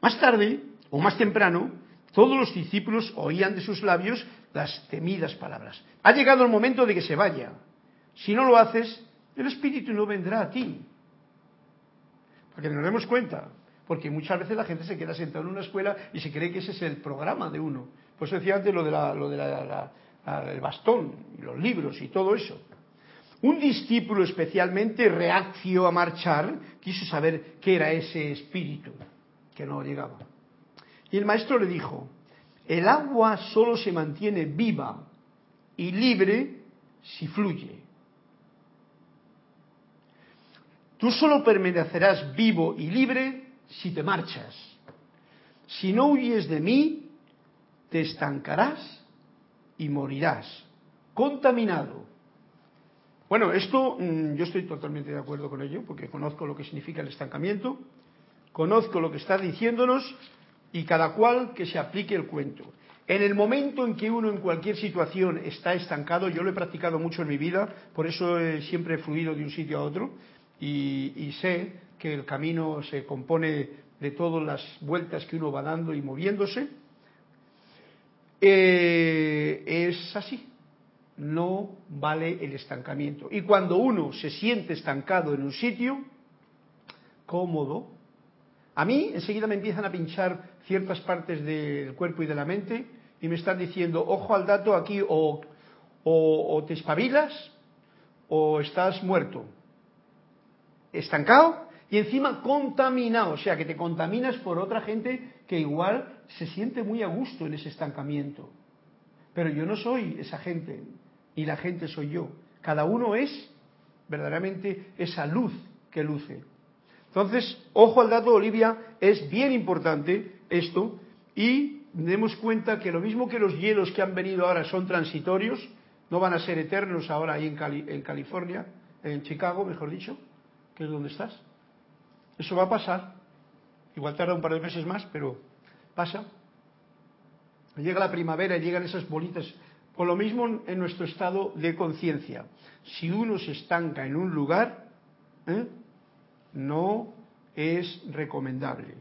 Más tarde, o más temprano, todos los discípulos oían de sus labios las temidas palabras. Ha llegado el momento de que se vaya. Si no lo haces, el Espíritu no vendrá a ti. Para que nos demos cuenta. Porque muchas veces la gente se queda sentada en una escuela y se cree que ese es el programa de uno. Pues eso decía antes lo, de lo del bastón, y los libros y todo eso. Un discípulo especialmente reacció a marchar, quiso saber qué era ese espíritu que no llegaba. Y el maestro le dijo, el agua solo se mantiene viva y libre si fluye. Tú solo permanecerás vivo y libre si te marchas. Si no huyes de mí, te estancarás y morirás, contaminado. Bueno, esto mm, yo estoy totalmente de acuerdo con ello, porque conozco lo que significa el estancamiento, conozco lo que está diciéndonos y cada cual que se aplique el cuento. En el momento en que uno en cualquier situación está estancado, yo lo he practicado mucho en mi vida, por eso siempre he fluido de un sitio a otro y, sé que el camino se compone de todas las vueltas que uno va dando y moviéndose. Eh, es así, no vale el estancamiento. Y cuando uno se siente estancado en un sitio, cómodo, a mí enseguida me empiezan a pinchar ciertas partes del cuerpo y de la mente y me están diciendo, ojo al dato aquí, o, o, te espabilas o estás muerto. Estancado y encima contaminado, o sea que te contaminas por otra gente que igual se siente muy a gusto en ese estancamiento. Pero yo no soy esa gente, y la gente soy yo. Cada uno es verdaderamente esa luz que luce. Entonces, ojo al dato, Olivia, es bien importante esto y demos cuenta que lo mismo que los hielos que han venido ahora son transitorios, no van a ser eternos ahora ahí en, en California, en Chicago, mejor dicho, que es donde estás. Eso va a pasar. Igual tarda un par de meses más, pero pasa. Llega la primavera y llegan esas bolitas. Por lo mismo en nuestro estado de conciencia. Si uno se estanca en un lugar, ¿eh? No es recomendable.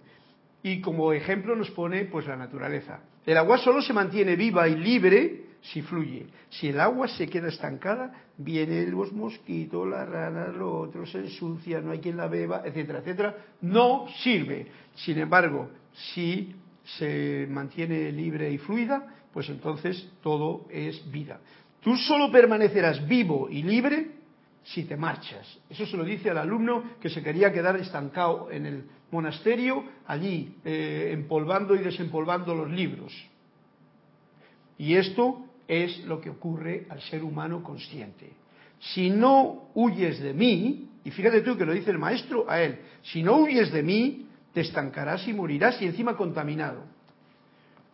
Y como ejemplo nos pone pues la naturaleza. El agua solo se mantiene viva y libre si fluye. Si el agua se queda estancada, vienen los mosquitos, las ranas, lo otro se ensucia, no hay quien la beba, etcétera, etcétera. No sirve. Sin embargo, si se mantiene libre y fluida, pues entonces todo es vida. Tú solo permanecerás vivo y libre si te marchas. Eso se lo dice al alumno que se quería quedar estancado en el monasterio, allí eh, empolvando y desempolvando los libros. Y esto es lo que ocurre al ser humano consciente. Si no huyes de mí, y fíjate tú que lo dice el maestro a él, si no huyes de mí, te estancarás y morirás y encima contaminado.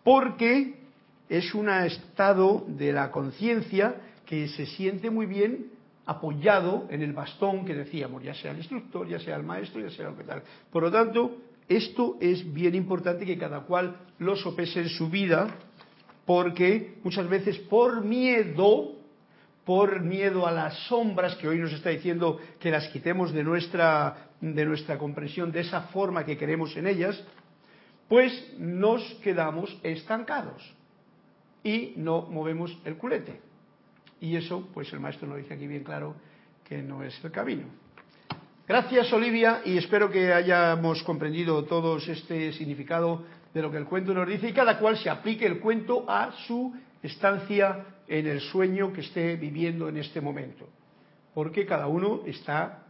Porque es un estado de la conciencia que se siente muy bien apoyado en el bastón que decíamos, ya sea el instructor, ya sea el maestro, ya sea lo que tal. Por lo tanto, esto es bien importante que cada cual lo sopese en su vida, porque muchas veces por miedo, por miedo a las sombras que hoy nos está diciendo que las quitemos de nuestra, de nuestra comprensión de esa forma que queremos en ellas, pues nos quedamos estancados y no movemos el culete. Y eso, pues el maestro nos dice aquí bien claro que no es el camino. Gracias, Olivia, y espero que hayamos comprendido todos este significado de lo que el cuento nos dice y cada cual se aplique el cuento a su estancia en el sueño que esté viviendo en este momento. Porque cada uno está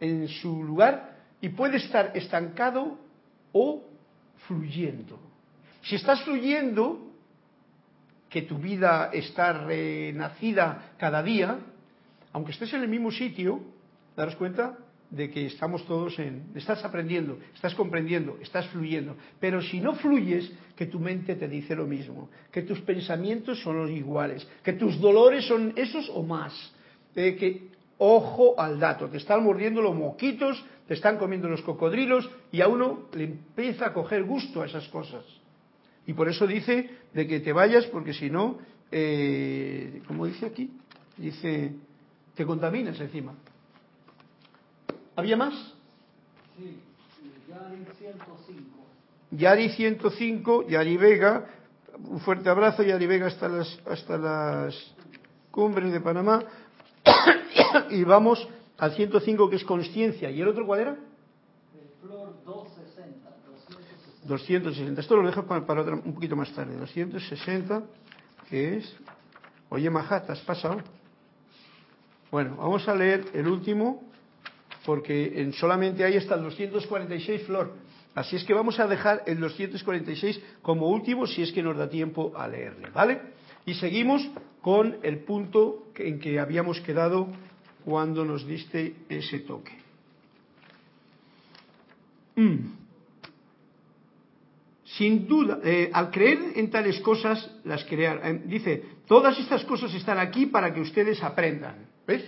en su lugar y puede estar estancado o fluyendo. Si estás fluyendo, que tu vida está renacida cada día, aunque estés en el mismo sitio, daros cuenta de que estamos todos en... Estás aprendiendo, estás comprendiendo, estás fluyendo. Pero si no fluyes, que tu mente te dice lo mismo, que tus pensamientos son los iguales, que tus dolores son esos o más. que, ojo al dato, te están mordiendo los moquitos, te están comiendo los cocodrilos y a uno le empieza a coger gusto a esas cosas. Y por eso dice de que te vayas, porque si no, eh, como dice aquí, dice, te contaminas encima. ¿Había más? Sí, Yari 105. Yari 105, Yari Vega, un fuerte abrazo, Yari Vega hasta las, hasta las cumbres de Panamá. y vamos al 105 que es conciencia. ¿Y el otro cuál era? 260. Esto lo dejo para, un poquito más tarde. 260, que es... Oye, Majat, ¿has pasado? Bueno, vamos a leer el último, porque en solamente ahí está el 246 flor. Así es que vamos a dejar el 246 como último si es que nos da tiempo a leerle, ¿vale? Y seguimos con el punto en que habíamos quedado cuando nos diste ese toque. Mm. Sin duda, eh, al creer en tales cosas, las crear. Eh, dice, todas estas cosas están aquí para que ustedes aprendan. ¿Ves?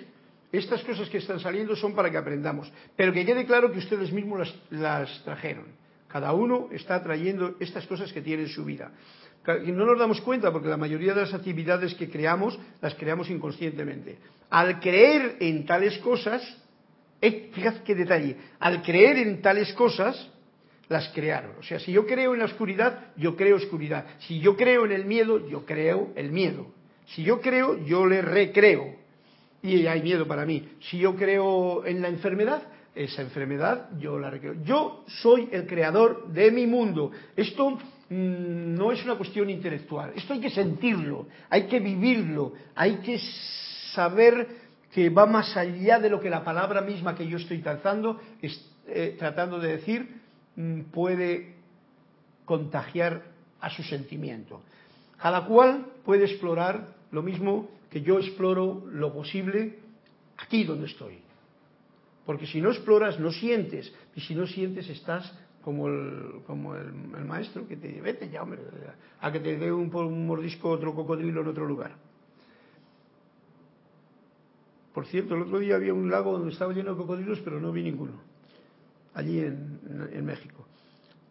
Estas cosas que están saliendo son para que aprendamos. Pero que quede claro que ustedes mismos las, trajeron. Cada uno está trayendo estas cosas que tiene en su vida. No nos damos cuenta porque la mayoría de las actividades que creamos las creamos inconscientemente. Al creer en tales cosas, eh, fíjate qué detalle, al creer en tales cosas, las crearon. O sea, si yo creo en la oscuridad, yo creo oscuridad. Si yo creo en el miedo, yo creo el miedo. Si yo creo, yo le recreo. Y hay miedo para mí. Si yo creo en la enfermedad, esa enfermedad yo la recreo. Yo soy el creador de mi mundo. Esto mm, no es una cuestión intelectual. Esto hay que sentirlo, hay que vivirlo, hay que saber que va más allá de lo que la palabra misma que yo estoy tratando, eh, tratando de decir, puede contagiar a su sentimiento. Cada cual puede explorar lo mismo que yo exploro lo posible aquí donde estoy. Porque si no exploras, no sientes. Y si no sientes, estás como el, como el, maestro que te vete ya, hombre, a que te dé un, un mordisco otro cocodrilo en otro lugar. Por cierto, el otro día había un lago donde estaba lleno de cocodrilos, pero no vi ninguno. Allí en, México.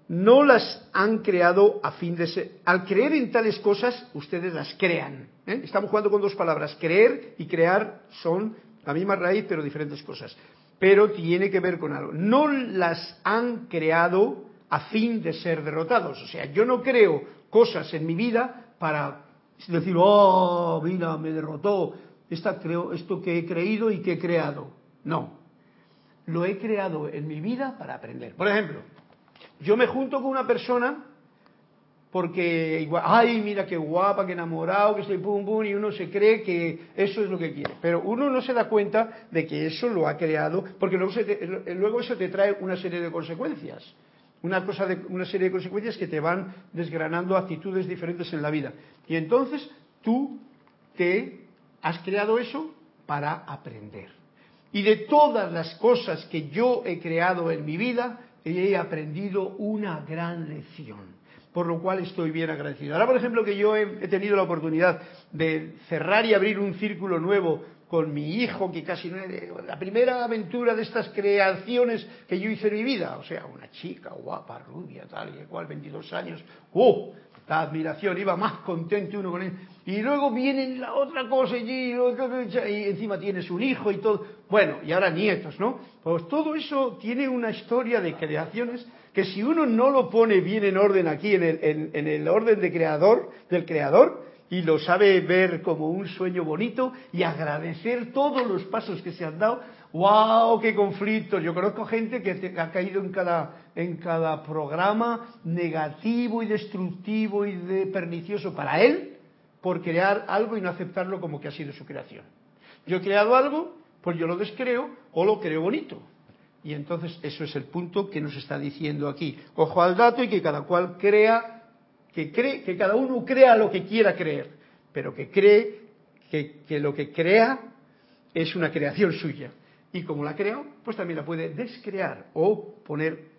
No las han creado a fin de ser. Al creer en tales cosas, ustedes las crean. ¿eh? Estamos jugando con dos palabras. Creer y crear son la misma raíz, pero diferentes cosas. Pero tiene que ver con algo. No las han creado a fin de ser derrotados. O sea, yo no creo cosas en mi vida para decir, oh, mira, me derrotó, creo, esto que he creído y que he creado. No, lo he creado en mi vida para aprender. Por ejemplo, yo me junto con una persona porque igual, ay, mira qué guapa, qué enamorado, que estoy pum pum, y uno se cree que eso es lo que quiere. Pero uno no se da cuenta de que eso lo ha creado, porque luego, luego eso te trae una serie de consecuencias. Una, cosa de, una serie de consecuencias que te van desgranando actitudes diferentes en la vida. Y entonces tú te Has creado eso para aprender. Y de todas las cosas que yo he creado en mi vida, he aprendido una gran lección, por lo cual estoy bien agradecido. Ahora, por ejemplo, que yo he, tenido la oportunidad de cerrar y abrir un círculo nuevo con mi hijo, que casi no la primera aventura de estas creaciones que yo hice en mi vida, o sea, una chica guapa, rubia, tal y cual, 22 años, ¡oh! La admiración, iba más contento uno con él. Y luego viene la otra cosa y, y encima tienes un hijo y todo. Bueno, y ahora nietos, ¿no? Pues todo eso tiene una historia de creaciones que si uno no lo pone bien en orden aquí, en el, en el orden de creador, del creador, y lo sabe ver como un sueño bonito y agradecer todos los pasos que se han dado. ¡Wow! ¡Qué conflictos! Yo conozco gente que ha caído en cada, en cada programa negativo y destructivo y de pernicioso para él por crear algo y no aceptarlo como que ha sido su creación. Yo he creado algo, pues yo lo descreo o lo creo bonito. Y entonces eso es el punto que nos está diciendo aquí. Ojo al dato y que cada cual crea que cree, que cada uno crea lo que quiera creer, pero que cree que, lo que crea es una creación suya. Y como la creó, pues también la puede descrear o poner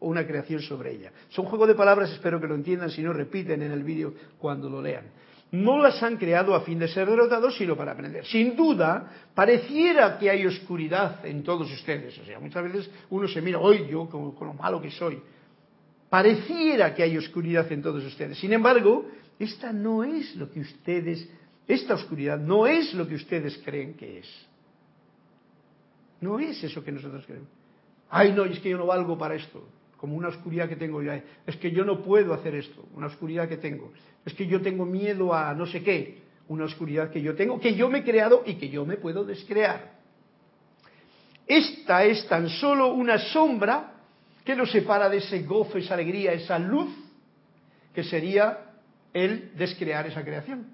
una creación sobre ella. Son juego de palabras, espero que lo entiendan, si no repiten en el vídeo cuando lo lean. No las han creado a fin de ser derrotados, sino para aprender. Sin duda, pareciera que hay oscuridad en todos ustedes. O sea, muchas veces uno se mira, hoy yo, con lo malo que soy. Pareciera que hay oscuridad en todos ustedes. Sin embargo, esta no es lo que ustedes, esta oscuridad no es lo que ustedes creen que es. No es eso que nosotros creemos. Ay, no, es que yo no valgo para esto. Como una oscuridad que tengo yo. Es que yo no puedo hacer esto. Una oscuridad que tengo. Es que yo tengo miedo a no sé qué. Una oscuridad que yo tengo, que yo me he creado y que yo me puedo descrear. Esta es tan solo una sombra ¿Qué nos separa de ese gozo, esa alegría, esa luz? Que sería el descrear esa creación.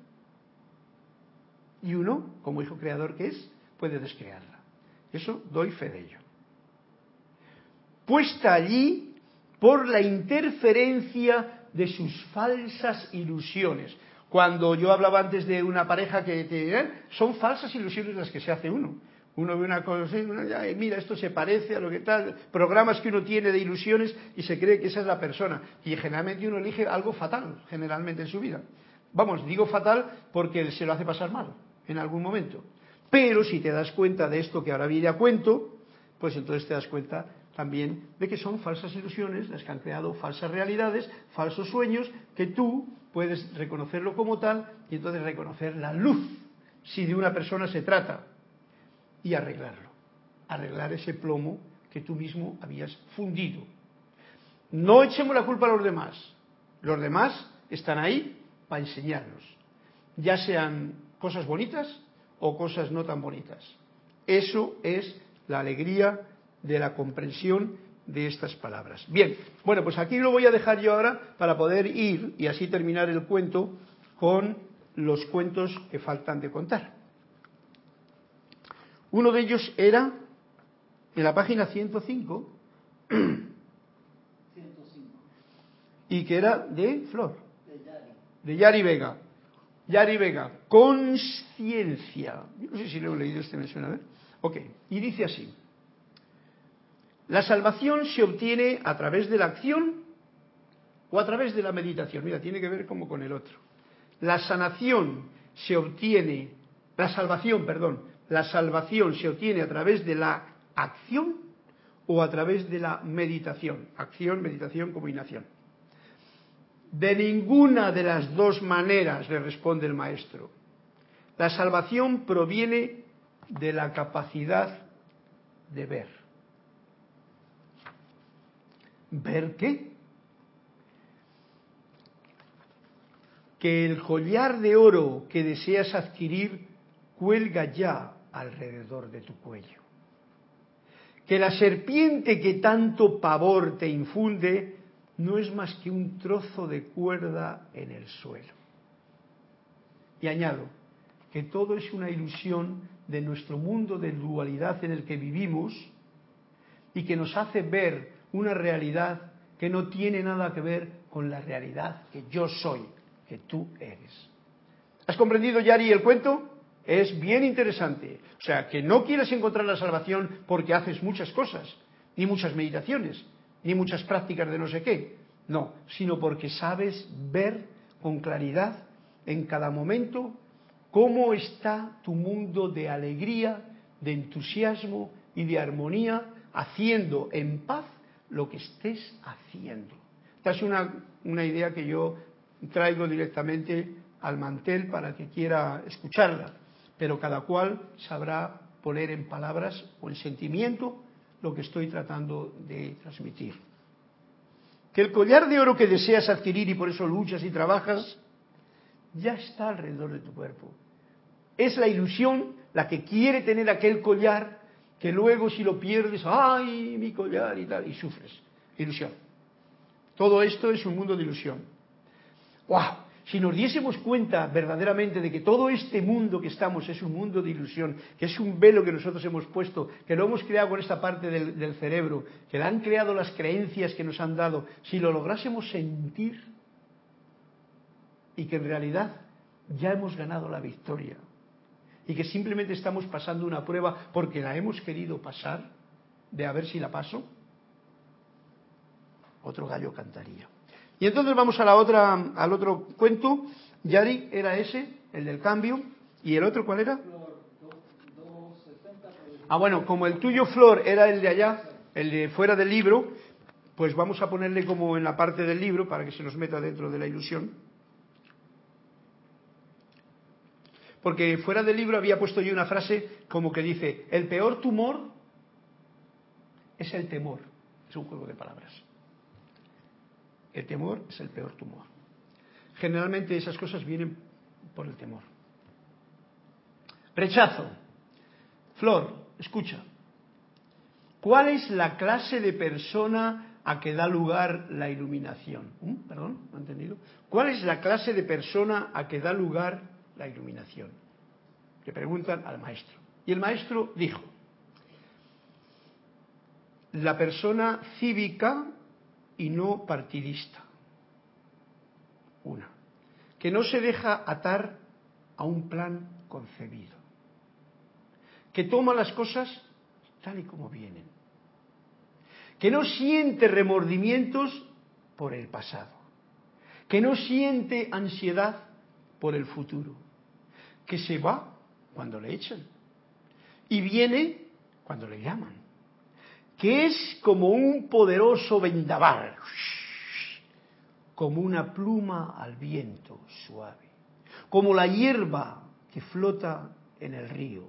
Y uno, como hijo creador que es, puede descrearla. Eso doy fe de ello. Puesta allí por la interferencia de sus falsas ilusiones. Cuando yo hablaba antes de una pareja que ¿eh? son falsas ilusiones las que se hace uno. Uno ve una cosa, y mira, esto se parece a lo que tal, programas que uno tiene de ilusiones y se cree que esa es la persona. Y generalmente uno elige algo fatal, generalmente en su vida. Vamos, digo fatal porque se lo hace pasar mal en algún momento. Pero si te das cuenta de esto que ahora viene a cuento, pues entonces te das cuenta también de que son falsas ilusiones las que han creado falsas realidades, falsos sueños, que tú puedes reconocerlo como tal y entonces reconocer la luz, si de una persona se trata, y arreglarlo, arreglar ese plomo que tú mismo habías fundido. No echemos la culpa a los demás, los demás están ahí para enseñarnos, ya sean cosas bonitas o cosas no tan bonitas. Eso es la alegría de la comprensión de estas palabras. Bien, bueno, pues aquí lo voy a dejar yo ahora para poder ir y así terminar el cuento con los cuentos que faltan de contar. Uno de ellos era en la página 105, 105. y que era de Flor, de Yari, de Yari Vega. Yari Vega, conciencia. No sé si lo he leído este, me suena a ver. Ok, y dice así. La salvación se obtiene a través de la acción o a través de la meditación. Mira, tiene que ver como con el otro. La sanación se obtiene, la salvación, perdón, la salvación se obtiene a través de la acción o a través de la meditación. Acción, meditación, combinación. De ninguna de las dos maneras, le responde el maestro. La salvación proviene de la capacidad de ver. ¿Ver qué? Que el collar de oro que deseas adquirir cuelga ya alrededor de tu cuello. Que la serpiente que tanto pavor te infunde no es más que un trozo de cuerda en el suelo. Y añado que todo es una ilusión de nuestro mundo de dualidad en el que vivimos y que nos hace ver una realidad que no tiene nada que ver con la realidad que yo soy, que tú eres. ¿Has comprendido, Yari, el cuento? Es bien interesante. O sea, que no quieres encontrar la salvación porque haces muchas cosas, ni muchas meditaciones, ni muchas prácticas de no sé qué. No, sino porque sabes ver con claridad en cada momento cómo está tu mundo de alegría, de entusiasmo y de armonía, haciendo en paz lo que estés haciendo. Esta es una, una idea que yo traigo directamente al mantel para que quiera escucharla, pero cada cual sabrá poner en palabras o en sentimiento lo que estoy tratando de transmitir. Que el collar de oro que deseas adquirir y por eso luchas y trabajas, ya está alrededor de tu cuerpo. Es la ilusión la que quiere tener aquel collar que luego si lo pierdes, ay, mi collar y tal, y sufres. Ilusión. Todo esto es un mundo de ilusión. ¡Wow! Si nos diésemos cuenta verdaderamente de que todo este mundo que estamos es un mundo de ilusión, que es un velo que nosotros hemos puesto, que lo hemos creado con esta parte del, cerebro, que la han creado las creencias que nos han dado, si lo lográsemos sentir y que en realidad ya hemos ganado la victoria, y que simplemente estamos pasando una prueba porque la hemos querido pasar, de a ver si la paso, otro gallo cantaría. Y entonces vamos a la otra, al otro cuento. Yari era ese, el del cambio, y el otro cuál era? Ah, bueno, como el tuyo Flor era el de allá, el de fuera del libro, pues vamos a ponerle como en la parte del libro para que se nos meta dentro de la ilusión. porque fuera del libro había puesto yo una frase como que dice, el peor tumor es el temor. Es un juego de palabras. El temor es el peor tumor. Generalmente esas cosas vienen por el temor. Rechazo. Flor, escucha. ¿Cuál es la clase de persona a que da lugar la iluminación? ¿Mm? Perdón, ¿no entendido? ¿Cuál es la clase de persona a que da lugar la iluminación. Le preguntan al maestro. Y el maestro dijo, la persona cívica y no partidista. Una, que no se deja atar a un plan concebido, que toma las cosas tal y como vienen, que no siente remordimientos por el pasado, que no siente ansiedad por el futuro, que se va cuando le echan. Y viene cuando le llaman, que es como un poderoso vendaval, como una pluma al viento suave, como la hierba que flota en el río,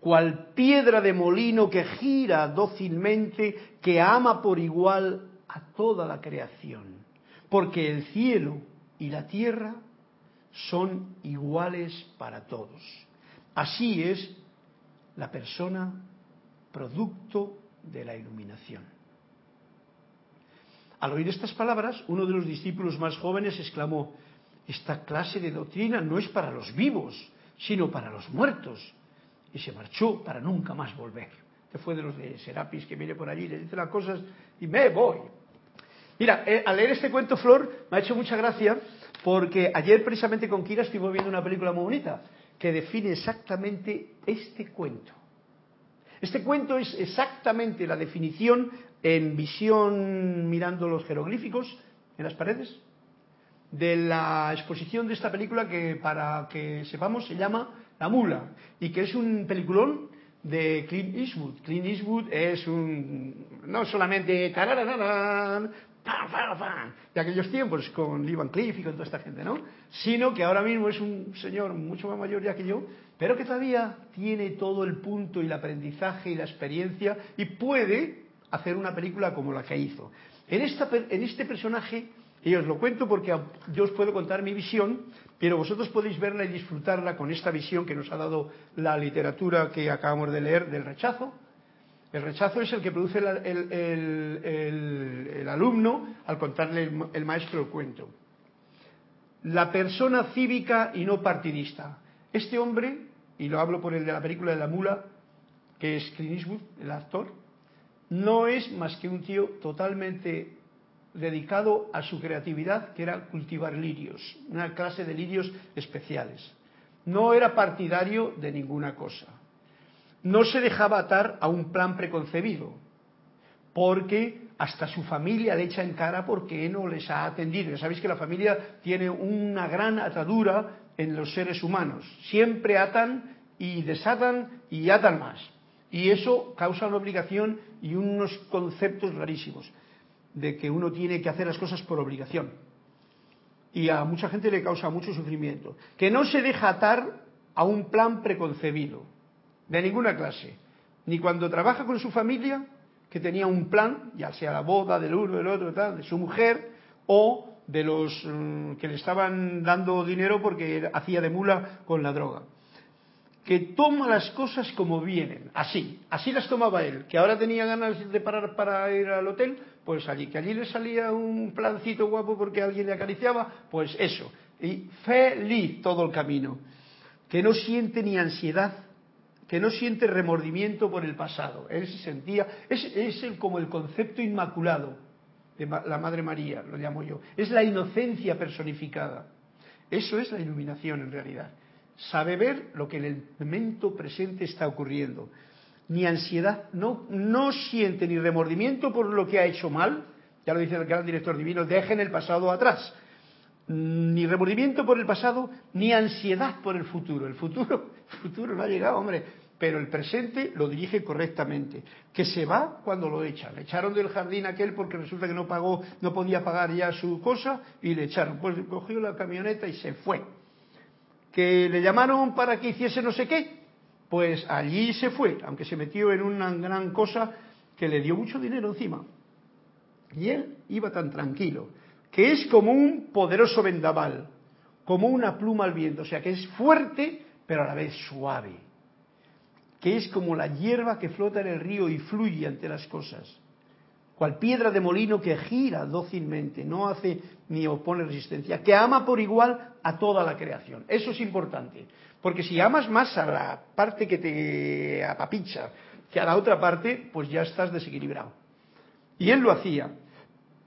cual piedra de molino que gira dócilmente, que ama por igual a toda la creación, porque el cielo y la tierra son iguales para todos. Así es la persona producto de la iluminación. Al oír estas palabras, uno de los discípulos más jóvenes exclamó, esta clase de doctrina no es para los vivos, sino para los muertos. Y se marchó para nunca más volver. Este fue de los de Serapis que viene por allí, le dice las cosas y me voy. Mira, eh, al leer este cuento, Flor, me ha hecho mucha gracia porque ayer precisamente con Kira estuvimos viendo una película muy bonita que define exactamente este cuento. Este cuento es exactamente la definición en visión mirando los jeroglíficos en las paredes de la exposición de esta película que para que sepamos se llama La Mula y que es un peliculón de Clint Eastwood. Clint Eastwood es un no solamente de aquellos tiempos con Lee Van Cleef y con toda esta gente, ¿no? Sino que ahora mismo es un señor mucho más mayor ya que yo, pero que todavía tiene todo el punto y el aprendizaje y la experiencia y puede hacer una película como la que hizo. En, esta, en este personaje, y os lo cuento porque yo os puedo contar mi visión, pero vosotros podéis verla y disfrutarla con esta visión que nos ha dado la literatura que acabamos de leer del rechazo, el rechazo es el que produce el, alumno al contarle el, maestro el cuento. La persona cívica y no partidista. Este hombre, y lo hablo por el de la película de la mula, que es Clint Eastwood, el actor, no es más que un tío totalmente dedicado a su creatividad, que era cultivar lirios, una clase de lirios especiales. No era partidario de ninguna cosa no se dejaba atar a un plan preconcebido, porque hasta su familia le echa en cara porque no les ha atendido. Ya sabéis que la familia tiene una gran atadura en los seres humanos. Siempre atan y desatan y atan más. Y eso causa una obligación y unos conceptos rarísimos de que uno tiene que hacer las cosas por obligación. Y a mucha gente le causa mucho sufrimiento. Que no se deja atar a un plan preconcebido de ninguna clase. Ni cuando trabaja con su familia, que tenía un plan, ya sea la boda del uno, del otro, tal, de su mujer, o de los mm, que le estaban dando dinero porque hacía de mula con la droga. Que toma las cosas como vienen, así, así las tomaba él, que ahora tenía ganas de parar para ir al hotel, pues allí, que allí le salía un plancito guapo porque alguien le acariciaba, pues eso, y feliz todo el camino, que no siente ni ansiedad que no siente remordimiento por el pasado. Él se sentía, es, es como el concepto inmaculado de la Madre María, lo llamo yo. Es la inocencia personificada. Eso es la iluminación en realidad. Sabe ver lo que en el momento presente está ocurriendo. Ni ansiedad, no, no siente ni remordimiento por lo que ha hecho mal. Ya lo dice el gran director divino, dejen el pasado atrás ni remordimiento por el pasado, ni ansiedad por el futuro. El futuro, el futuro no ha llegado, hombre pero el presente lo dirige correctamente. Que se va cuando lo echan. Le echaron del jardín aquel porque resulta que no pagó, no podía pagar ya su cosa y le echaron. Pues cogió la camioneta y se fue. Que le llamaron para que hiciese no sé qué, pues allí se fue, aunque se metió en una gran cosa que le dio mucho dinero encima. Y él iba tan tranquilo, que es como un poderoso vendaval, como una pluma al viento, o sea que es fuerte, pero a la vez suave que es como la hierba que flota en el río y fluye ante las cosas, cual piedra de molino que gira dócilmente, no hace ni opone resistencia, que ama por igual a toda la creación. Eso es importante, porque si amas más a la parte que te apapicha que a la otra parte, pues ya estás desequilibrado. Y él lo hacía,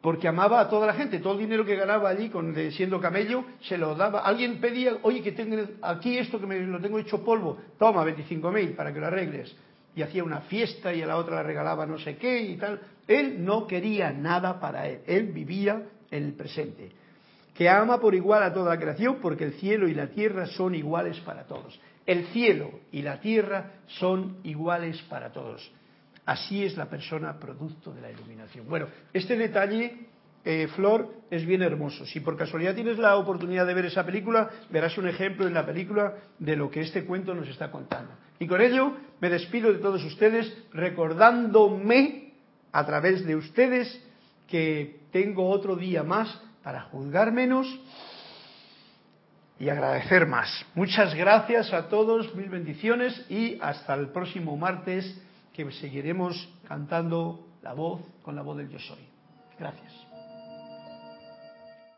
porque amaba a toda la gente, todo el dinero que ganaba allí con, siendo camello, se lo daba. Alguien pedía, oye, que tengo aquí esto que me lo tengo hecho polvo, toma 25.000 para que lo arregles. Y hacía una fiesta y a la otra le regalaba no sé qué y tal. Él no quería nada para él, él vivía en el presente. Que ama por igual a toda la creación porque el cielo y la tierra son iguales para todos. El cielo y la tierra son iguales para todos. Así es la persona producto de la iluminación. Bueno, este detalle, eh, Flor, es bien hermoso. Si por casualidad tienes la oportunidad de ver esa película, verás un ejemplo en la película de lo que este cuento nos está contando. Y con ello me despido de todos ustedes recordándome a través de ustedes que tengo otro día más para juzgar menos y agradecer más. Muchas gracias a todos, mil bendiciones y hasta el próximo martes que seguiremos cantando la voz con la voz del yo soy. Gracias.